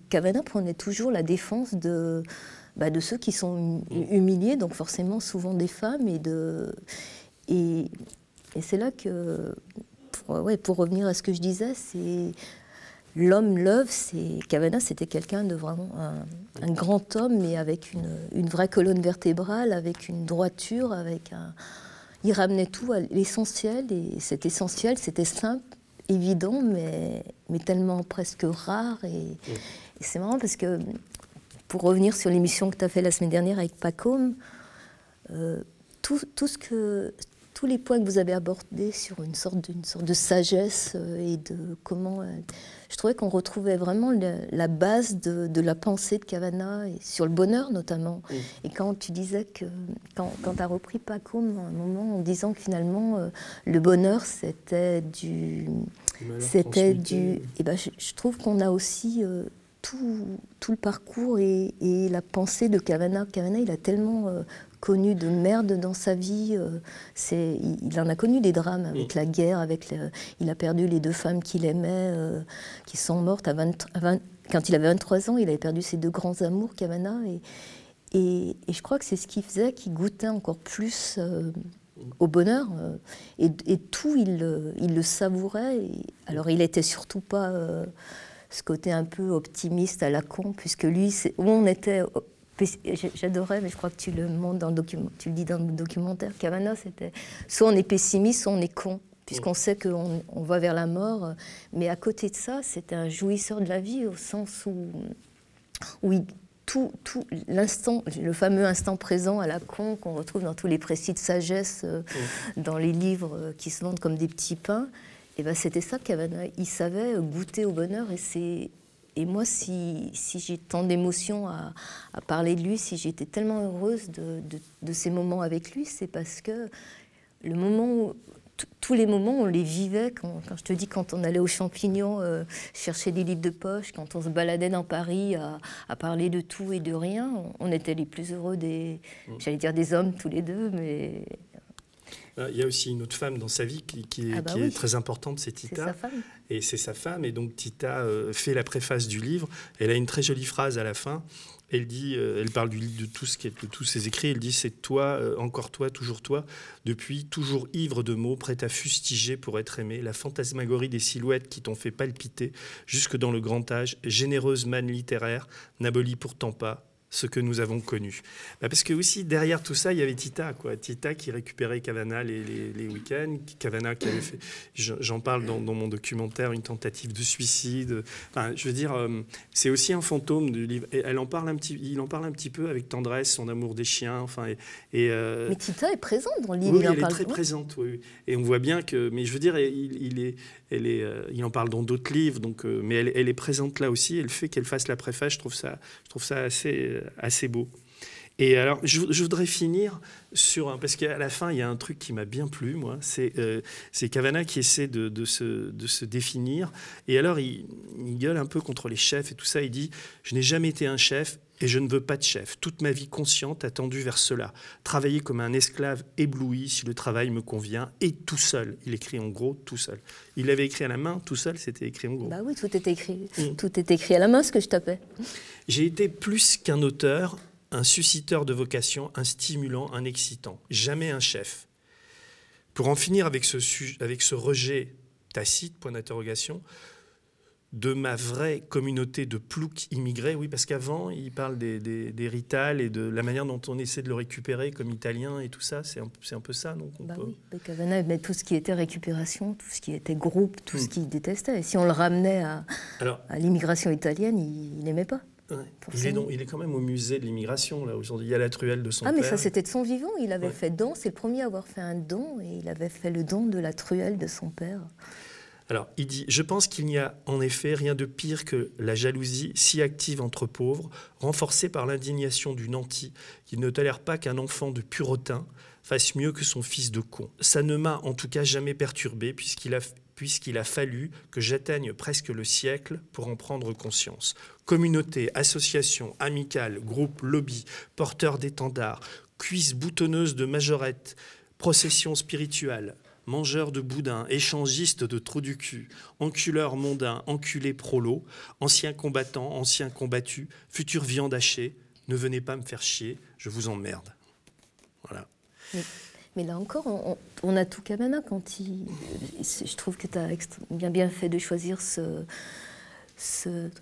prenait toujours la défense de, bah, de ceux qui sont humiliés, donc forcément souvent des femmes et de et, c'est là que, ouais, pour revenir à ce que je disais, c'est l'homme love, c'est Cavana, c'était quelqu'un de vraiment un, grand homme, mais avec une, une, vraie colonne vertébrale, avec une droiture, avec un. Il ramenait tout à l'essentiel, et cet essentiel, c'était simple, évident, mais, mais tellement presque rare. Et, c'est marrant parce que, pour revenir sur l'émission que tu as fait la semaine dernière avec Pacôme, euh, tout, tout, ce que, tous les points que vous avez abordés sur une sorte, d'une sorte de sagesse euh, et de comment. Euh, je trouvais qu'on retrouvait vraiment la base de, la pensée de Cavana, et sur le bonheur notamment. Et quand tu disais que. Quand, quand tu as repris Paco à un moment en disant que finalement euh, le bonheur c'était du. C'était du. Et eh ben, je, trouve qu'on a aussi. tout, tout, le parcours et, et, la pensée de Cavana. Cavana, il a tellement connu de merde dans sa vie. Euh, c'est, il, en a connu des drames avec la guerre, avec il a perdu les deux femmes qu'il aimait, euh, qui sont mortes à 20, quand il avait 23 ans. Il avait perdu ses deux grands amours, Cavana, et, et, je crois que c'est ce qui faisait qu'il goûtait encore plus euh, au bonheur. et, tout, il, il, le savourait. alors, il était surtout pas ce côté un peu optimiste à la con, puisque lui, où on était J'adorais, mais je crois que tu le montres dans le document, tu le dis dans le documentaire. Cavana, c'était soit on est pessimiste, soit on est con, puisqu'on sait qu'on on va vers la mort. Mais à côté de ça, c'était un jouisseur de la vie au sens où, où tout, tout l'instant, le fameux instant présent à la con qu'on retrouve dans tous les précis de sagesse, euh, dans les livres euh, qui se vendent comme des petits pains. Et ben c'était ça Cavana. Il savait goûter au bonheur et c'est et moi, si, si j'ai tant d'émotions à, parler de lui, si j'étais tellement heureuse de, de, ces moments avec lui, c'est parce que le moment où, tous les moments, on les vivait. Quand, quand, je te dis, quand on allait aux champignons euh, chercher des livres de poche, quand on se baladait dans Paris à, à parler de tout et de rien, on, était les plus heureux des, mm. j'allais dire des hommes tous les deux, mais Il y a aussi une autre femme dans sa vie qui, qui est, Ah bah qui est oui. très importante, c'est Tita. sa femme. Et c'est sa femme. Et donc Tita euh, fait la préface du livre. Elle a une très jolie phrase à la fin. Elle dit, euh, elle parle du de tout ce qui est de tous ses écrits. Elle dit c'est toi, euh, encore toi, toujours toi, depuis toujours ivre de mots, prête à fustiger pour être aimé, la fantasmagorie des silhouettes qui t'ont fait palpiter jusque dans le grand âge, généreuse manne littéraire, n'abolit pourtant pas ce que nous avons connu. Bah, parce que aussi derrière tout ça, il y avait Tita, quoi. Tita qui récupérait Cavana les, les- les week-ends, Cavana qui avait fait, je- j'en parle dans, dans mon documentaire, une tentative de suicide. Enfin, je veux dire, euh, c'est aussi un fantôme du livre. Et elle en parle un petit, il en parle un petit peu avec tendresse, son amour des chiens. Enfin, et, et, euh, Mais Tita est présente dans le livre. oui, elle est très présente, oui, oui. Et on voit bien que, mais je veux dire, il, il est, elle est, euh, il en parle dans d'autres livres, donc, euh, mais elle, elle est présente là aussi. Et le fait qu'elle fasse la préface, je trouve ça, je trouve ça assez, assez beau. Et alors, je, voudrais finir sur parce qu'à la fin, il y a un truc qui m'a bien plu, moi. C'est euh, Cavana qui essaie de, de se, de se définir. Et alors, il, il gueule un peu contre les chefs et tout ça. Il dit Je n'ai jamais été un chef et je ne veux pas de chef. Toute ma vie consciente a tendu vers cela. Travailler comme un esclave ébloui si le travail me convient et tout seul. Il écrit en gros tout seul. Il l'avait écrit à la main, tout seul, c'était écrit en gros. Bah oui, tout est écrit. Mm. Tout est écrit à la main, ce que je tapais. J'ai été plus qu'un auteur, un susciteur de vocation, un stimulant, un excitant. Jamais un chef. Pour en finir avec ce, avec ce rejet tacite, point d'interrogation, de ma vraie communauté de ploucs immigrés, oui, parce qu'avant, il parle des, des, des Rital et de la manière dont on essaie de le récupérer comme italien et tout ça, c'est un, c'est un peu ça, non qu'on Bah peut- oui, mais tout ce qui était récupération, tout ce qui était groupe, tout ce qu'il détestait. Et si on le ramenait à, l'immigration italienne, il n'aimait pas. ouais, il, est donc- il est quand même au musée de l'immigration, là, aujourd'hui. Il y a la truelle de son ah, mais père. ça, c'était de son vivant. Il avait Ouais. fait don. C'est le premier à avoir fait un don. Et il avait fait le don de la truelle de son père. Alors, il dit Je pense qu'il n'y a en effet rien de pire que la jalousie si active entre pauvres, renforcée par l'indignation du nanti, qui ne tolère pas qu'un enfant de purotin fasse mieux que son fils de con. Ça ne m'a en tout cas jamais perturbé, puisqu'il a, fallu que j'atteigne presque le siècle pour en prendre conscience. Communauté, association, amicale, groupe, lobby, porteurs d'étendards, cuisses boutonneuses de majorettes, procession spirituelle, mangeurs de boudin, échangistes de trous du cul, enculeurs mondains, enculés prolos, anciens combattants, anciens combattus, futurs viandes hachées, ne venez pas me faire chier, je vous emmerde. Voilà. Mais là encore, on, a tout Cavana quand il. Je trouve que tu as bien, bien fait de choisir ce,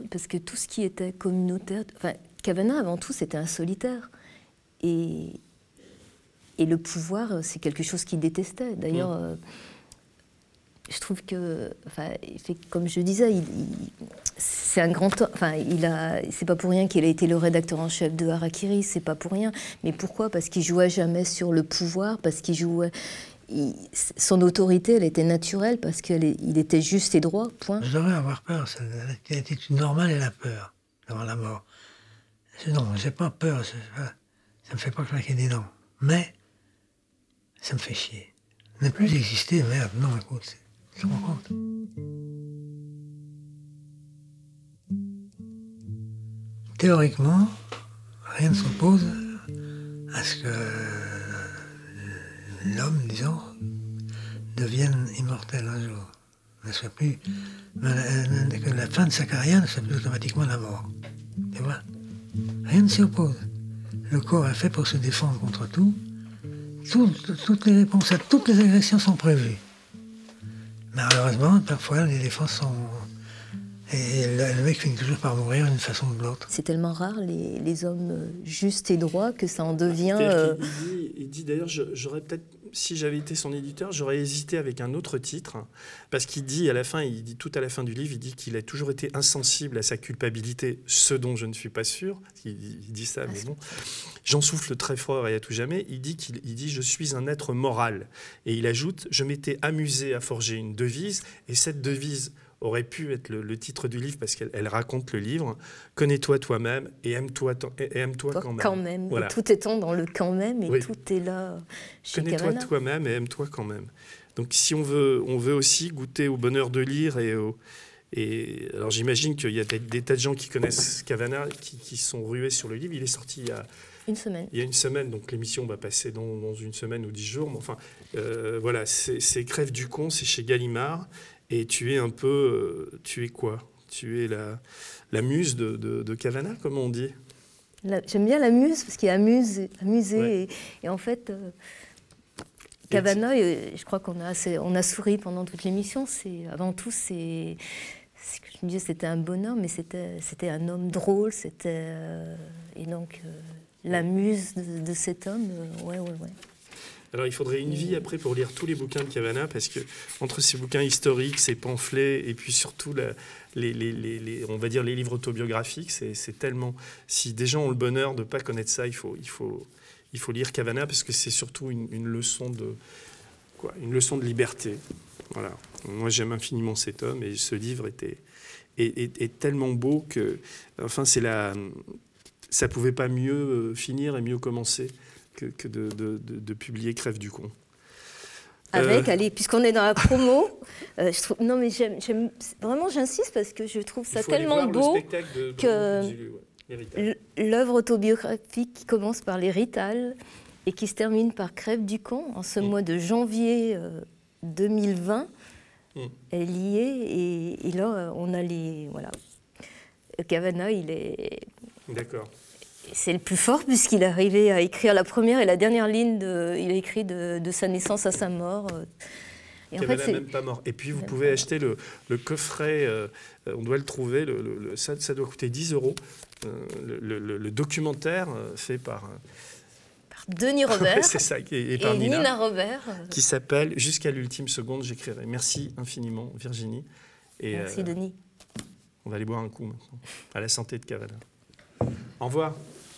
Parce que tout ce qui était communautaire. Enfin, avant tout, c'était un solitaire. Et, et le pouvoir, c'est quelque chose qu'il détestait. D'ailleurs, euh, je trouve que. Enfin, comme je disais, il- il- c'est un grand. Enfin, il a. C'est pas pour rien qu'il a été le rédacteur en chef de Harakiri, c'est pas pour rien. Mais pourquoi? Parce qu'il jouait jamais sur le pouvoir, parce qu'il jouait. il- son autorité, elle était naturelle parce qu'il était juste et droit, point. Je devrais avoir peur. c'est- L'attitude normale est la peur devant la mort. Je- Non, j'ai pas peur. pas- Ça me fait pas claquer des dents. Mais ça me fait chier. Ne plus exister, merde. Non, écoute, tu te rends compte Théoriquement, rien ne s'oppose à ce que l'homme, disons, devienne immortel un jour. Ne soit plus, euh, que la fin de sa carrière ne soit plus automatiquement la mort. Tu vois? Rien ne s'y oppose. Le corps est fait pour se défendre contre tout. Tout- toutes les réponses à toutes les agressions sont prévues. Malheureusement, parfois, les défenses sont... Et le, le mec finit toujours par mourir d'une façon ou de l'autre. C'est tellement rare, les, les hommes justes et droits, que ça en devient. C'est-à-dire euh, dit- Il dit, d'ailleurs, j'aurais peut-être, si j'avais été son éditeur, j'aurais hésité avec un autre titre, hein, parce qu'il dit à la fin, il dit tout à la fin du livre, il dit qu'il a toujours été insensible à sa culpabilité, ce dont je ne suis pas sûr. Il, il dit ça, mais bon. J'en souffle très fort et à tout jamais. Il dit qu'il il dit je suis un être moral et il ajoute je m'étais amusé à forger une devise et cette devise aurait pu être le, le titre du livre parce qu'elle elle raconte le livre. Connais-toi toi-même et aime-toi aime-toi toi, quand même. Et Voilà. tout étant dans le quand même, et Oui. tout est là Connais-toi toi-même et aime-toi quand même. Donc si on veut, on veut aussi goûter au bonheur de lire et au, Et alors j'imagine qu'il y a des, des, tas de gens qui connaissent Cavana, qui, qui, sont rués sur le livre. Il est sorti il y a une semaine. Il y a une semaine, donc l'émission va passer dans, dans, une semaine ou dix jours. Mais enfin, euh, voilà, c'est Crève du con, c'est chez Gallimard. Et tu es un peu, euh, tu es quoi? Tu es la, la muse de, de, de Cavana, comme on dit? J'aime bien la muse parce qu'il amuse, amusé. Ouais. Et, et, en fait, euh, Cavana, je crois qu'on a, on a souri pendant toute l'émission. C'est avant tout, c'est je me disais c'était un bonhomme, mais c'était un homme drôle, c'était euh, et donc euh, la muse de, de cet homme, euh, ouais, ouais, ouais. Alors il faudrait une vie après pour lire tous les bouquins de Cavana, parce que entre ces bouquins historiques, ces pamphlets, et puis surtout les, on va dire les livres autobiographiques, c'est tellement... Si des gens ont le bonheur de ne pas connaître ça, il faut, il faut, il faut lire Cavana, parce que c'est surtout une, leçon de, quoi, une leçon de liberté. Voilà. Moi j'aime infiniment cet homme, et ce livre était, est, est, tellement beau que... Enfin, c'est la... Ça pouvait pas mieux finir et mieux commencer que, que de, de, de, de, publier Crève du con. Avec, euh... allez, puisqu'on est dans la promo, *laughs* euh, je trouve, non mais j'aime, vraiment j'insiste parce que je trouve ça tellement beau que l'œuvre autobiographique qui commence par les Rital et qui se termine par Crève du con en ce mmh. mois de janvier euh, 2020, mmh. elle y est et, et, là on a les voilà. Cavana, il est. D'accord c'est le plus fort puisqu'il est arrivé à écrire la première et la dernière ligne. De, il a écrit de, de sa naissance à sa mort. Et en fait, même pas mort. Et puis vous pouvez acheter le, le coffret, euh, on doit le trouver, le, le, ça, ça, doit coûter 10 euros. Euh, le, documentaire euh, fait par. par Denis *laughs* Robert. c'est ça, et, et par et Nina, Nina Robert. Qui s'appelle Jusqu'à l'ultime seconde, j'écrirai. Merci infiniment, Virginie. Et, Merci, Denis. On va aller boire un coup maintenant. À la santé de Cavana. Au revoir.